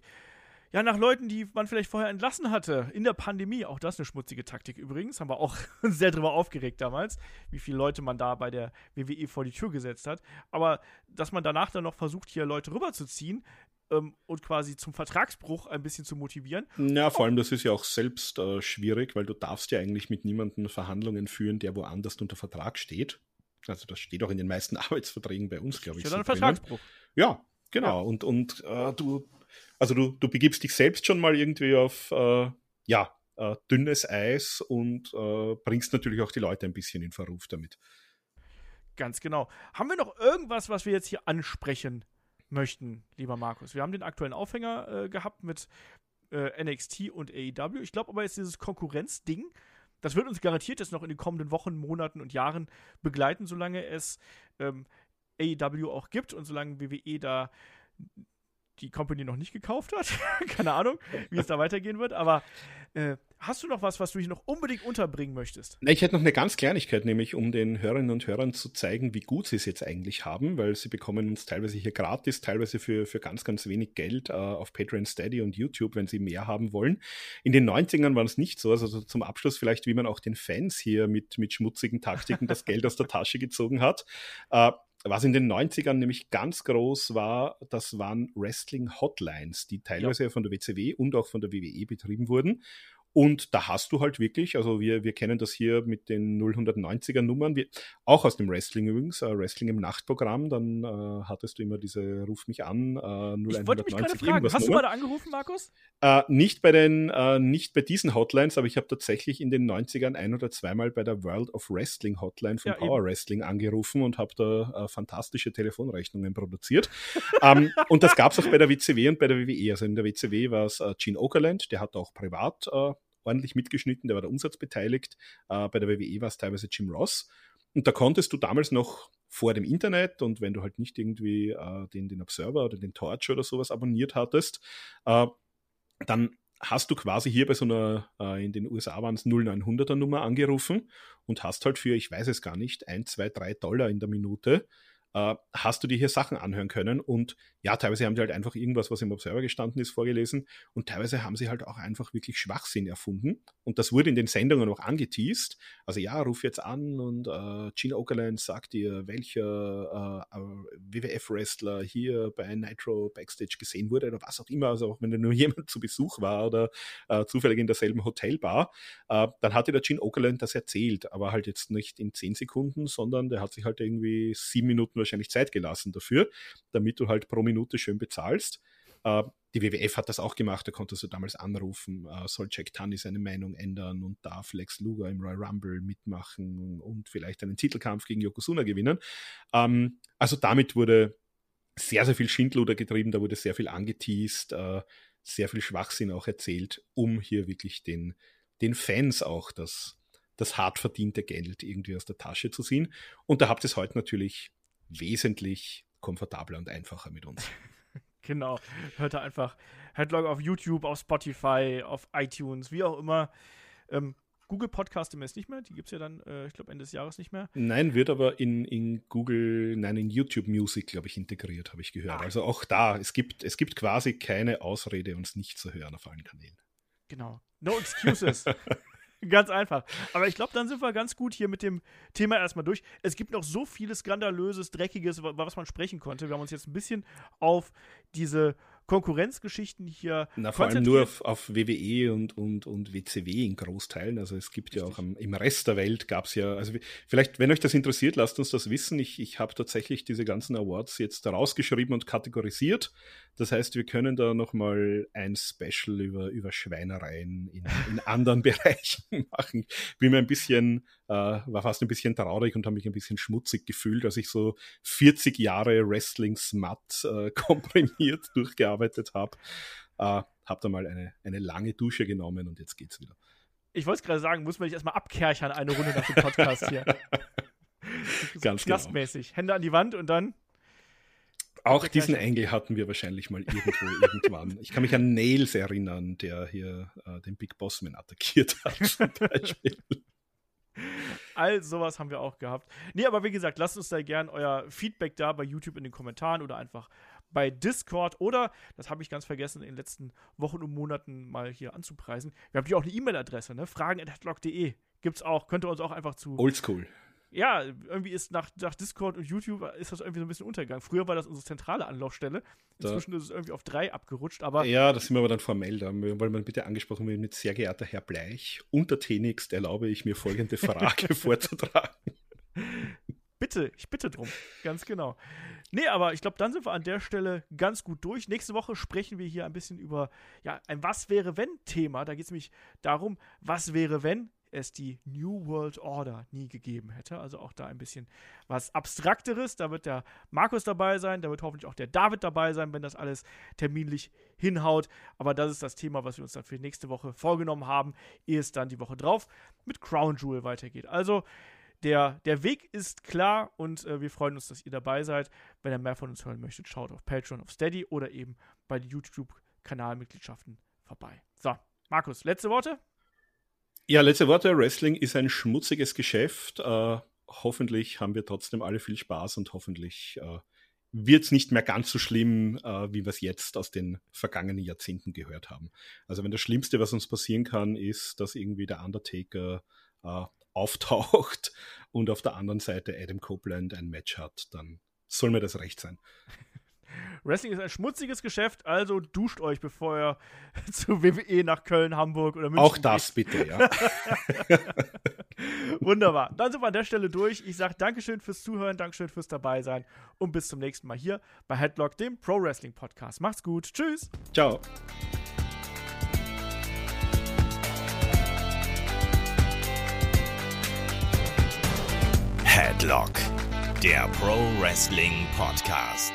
ja, nach Leuten, die man vielleicht vorher entlassen hatte in der Pandemie. Auch das eine schmutzige Taktik übrigens. Haben wir auch sehr drüber aufgeregt damals, wie viele Leute man da bei der WWE vor die Tür gesetzt hat. Aber dass man danach dann noch versucht, hier Leute rüberzuziehen, ähm, und quasi zum Vertragsbruch ein bisschen zu motivieren. Ja, vor allem das ist ja auch selbst äh, schwierig, weil du darfst ja eigentlich mit niemandem Verhandlungen führen, der woanders unter Vertrag steht. Also das steht auch in den meisten Arbeitsverträgen bei uns, glaube ich. Ja, dann ein Vertragsbruch. Ja, genau. Ja. Und, und äh, du also du, du begibst dich selbst schon mal irgendwie auf äh, ja, äh, dünnes Eis und äh, bringst natürlich auch die Leute ein bisschen in Verruf damit. Ganz genau. Haben wir noch irgendwas, was wir jetzt hier ansprechen möchten, lieber Markus? Wir haben den aktuellen Aufhänger äh, gehabt mit äh, NXT und AEW. Ich glaube aber jetzt dieses Konkurrenzding, das wird uns garantiert jetzt noch in den kommenden Wochen, Monaten und Jahren begleiten, solange es ähm, AEW auch gibt und solange WWE da die Company noch nicht gekauft hat. Keine Ahnung, wie es da weitergehen wird. Aber äh, hast du noch was, was du hier noch unbedingt unterbringen möchtest? Ich hätte noch eine ganz Kleinigkeit, nämlich um den Hörerinnen und Hörern zu zeigen, wie gut sie es jetzt eigentlich haben, weil sie bekommen uns teilweise hier gratis, teilweise für, für ganz, ganz wenig Geld äh, auf Patreon, Steady und YouTube, wenn sie mehr haben wollen. In den 90ern war es nicht so. Also zum Abschluss vielleicht, wie man auch den Fans hier mit, mit schmutzigen Taktiken das Geld aus der Tasche gezogen hat. Äh, was in den 90ern nämlich ganz groß war, das waren Wrestling-Hotlines, die teilweise ja. von der WCW und auch von der WWE betrieben wurden. Und da hast du halt wirklich, also wir, wir kennen das hier mit den 090er Nummern, wir, auch aus dem Wrestling übrigens, äh, Wrestling im Nachtprogramm, dann äh, hattest du immer diese Ruf mich an, äh, 0190 Ich wollte mich gerade fragen, hast Nummer. du mal da angerufen, Markus? Äh, nicht bei den, äh, nicht bei diesen Hotlines, aber ich habe tatsächlich in den 90ern ein oder zweimal bei der World of Wrestling Hotline von ja, Power eben. Wrestling angerufen und habe da äh, fantastische Telefonrechnungen produziert. ähm, und das gab es auch bei der WCW und bei der WWE. Also in der WCW war es äh, Gene Okerland, der hat auch privat ordentlich mitgeschnitten, der war der Umsatz beteiligt. Äh, bei der WWE war es teilweise Jim Ross. Und da konntest du damals noch vor dem Internet und wenn du halt nicht irgendwie äh, den, den Observer oder den Torch oder sowas abonniert hattest, äh, dann hast du quasi hier bei so einer, äh, in den USA waren es 0900er Nummer angerufen und hast halt für, ich weiß es gar nicht, ein, zwei, drei Dollar in der Minute äh, hast du dir hier Sachen anhören können. Und ja, teilweise haben die halt einfach irgendwas, was im Observer gestanden ist, vorgelesen. Und teilweise haben sie halt auch einfach wirklich Schwachsinn erfunden. Und das wurde in den Sendungen auch angeteased. Also ja, ruf jetzt an und äh, Gene Okerlund sagt dir, welcher äh, WWF-Wrestler hier bei Nitro Backstage gesehen wurde oder was auch immer. Also auch wenn da nur jemand zu Besuch war oder äh, zufällig in derselben Hotelbar, äh, dann hatte der Gene Okerlund das erzählt, aber halt jetzt nicht in zehn Sekunden, sondern der hat sich halt irgendwie sieben Minuten wahrscheinlich Zeit gelassen dafür, damit du halt pro Minute schön bezahlst. Äh, die WWF hat das auch gemacht, da konntest du damals anrufen, äh, soll Jack Tunney seine Meinung ändern und darf Lex Luger im Royal Rumble mitmachen und vielleicht einen Titelkampf gegen Yokozuna gewinnen. Ähm, also damit wurde sehr, sehr viel Schindluder getrieben, da wurde sehr viel angeteased, äh, sehr viel Schwachsinn auch erzählt, um hier wirklich den, den Fans auch das, das hart verdiente Geld irgendwie aus der Tasche zu ziehen. Und da habt ihr es heute natürlich wesentlich komfortabler und einfacher mit uns. genau. Hört da einfach Headlog auf YouTube, auf Spotify, auf iTunes, wie auch immer. Ähm, Google Podcast demnächst nicht mehr. Die gibt es ja dann, äh, ich glaube, Ende des Jahres nicht mehr. Nein, wird aber in, in Google, nein, in YouTube Music, glaube ich, integriert, habe ich gehört. Ah. Also auch da, es gibt, es gibt quasi keine Ausrede, uns nicht zu hören auf allen Kanälen. Genau. No excuses. ganz einfach. Aber ich glaube, dann sind wir ganz gut hier mit dem Thema erstmal durch. Es gibt noch so vieles Skandalöses, Dreckiges, was man sprechen konnte. Wir haben uns jetzt ein bisschen auf diese Konkurrenzgeschichten hier. Na, vor allem nur auf, auf, WWE und, und, und WCW in Großteilen. Also es gibt Richtig. ja auch am, im Rest der Welt gab es ja, also vielleicht, wenn euch das interessiert, lasst uns das wissen. Ich, ich habe tatsächlich diese ganzen Awards jetzt rausgeschrieben und kategorisiert. Das heißt, wir können da nochmal ein Special über, über Schweinereien in, in anderen Bereichen machen. Bin mir ein bisschen, war fast ein bisschen traurig und habe mich ein bisschen schmutzig gefühlt, als ich so 40 Jahre Wrestling-Smut äh, komprimiert durchgearbeitet habe. Äh, habe da mal eine, eine lange Dusche genommen und jetzt geht's wieder. Ich wollte es gerade sagen, muss man nicht erstmal abkerchern eine Runde nach dem Podcast hier. Ganz Knastmäßig. Genau. Hände an die Wand und dann auch diesen Engel hatten wir wahrscheinlich mal irgendwo irgendwann. Ich kann mich an Nails erinnern, der hier äh, den Big Bossman attackiert hat, zum Beispiel. All sowas haben wir auch gehabt. Nee, aber wie gesagt, lasst uns da gern euer Feedback da bei YouTube in den Kommentaren oder einfach bei Discord oder, das habe ich ganz vergessen, in den letzten Wochen und Monaten mal hier anzupreisen. Wir haben hier auch eine E-Mail-Adresse, ne? fragen.headlock.de. Gibt's auch, könnt ihr uns auch einfach zu. Oldschool ja, irgendwie ist nach, nach Discord und YouTube ist das irgendwie so ein bisschen untergegangen. Früher war das unsere zentrale Anlaufstelle. Inzwischen da. ist es irgendwie auf drei abgerutscht, aber. Ja, das sind wir aber dann formell da, weil man bitte angesprochen wird mit sehr geehrter Herr Bleich. Untertänigst erlaube ich mir folgende Frage vorzutragen. Bitte, ich bitte drum. Ganz genau. Nee, aber ich glaube, dann sind wir an der Stelle ganz gut durch. Nächste Woche sprechen wir hier ein bisschen über ja, ein Was wäre wenn Thema. Da geht es nämlich darum, was wäre wenn es die New World Order nie gegeben hätte. Also auch da ein bisschen was Abstrakteres. Da wird der Markus dabei sein, da wird hoffentlich auch der David dabei sein, wenn das alles terminlich hinhaut. Aber das ist das Thema, was wir uns dann für nächste Woche vorgenommen haben, ehe es dann die Woche drauf mit Crown Jewel weitergeht. Also der, der Weg ist klar und äh, wir freuen uns, dass ihr dabei seid. Wenn ihr mehr von uns hören möchtet, schaut auf Patreon, auf Steady oder eben bei den YouTube-Kanalmitgliedschaften vorbei. So, Markus, letzte Worte? Ja, letzte Worte. Wrestling ist ein schmutziges Geschäft. Äh, hoffentlich haben wir trotzdem alle viel Spaß und hoffentlich äh, wird es nicht mehr ganz so schlimm, äh, wie wir es jetzt aus den vergangenen Jahrzehnten gehört haben. Also wenn das Schlimmste, was uns passieren kann, ist, dass irgendwie der Undertaker äh, auftaucht und auf der anderen Seite Adam Copeland ein Match hat, dann soll mir das recht sein. Wrestling ist ein schmutziges Geschäft, also duscht euch, bevor ihr zu WWE nach Köln, Hamburg oder München Auch das geht. bitte, ja. Wunderbar. Dann sind wir an der Stelle durch. Ich sage Dankeschön fürs Zuhören, Dankeschön fürs dabei sein und bis zum nächsten Mal hier bei Headlock, dem Pro Wrestling Podcast. Macht's gut. Tschüss. Ciao. Headlock, der Pro Wrestling Podcast.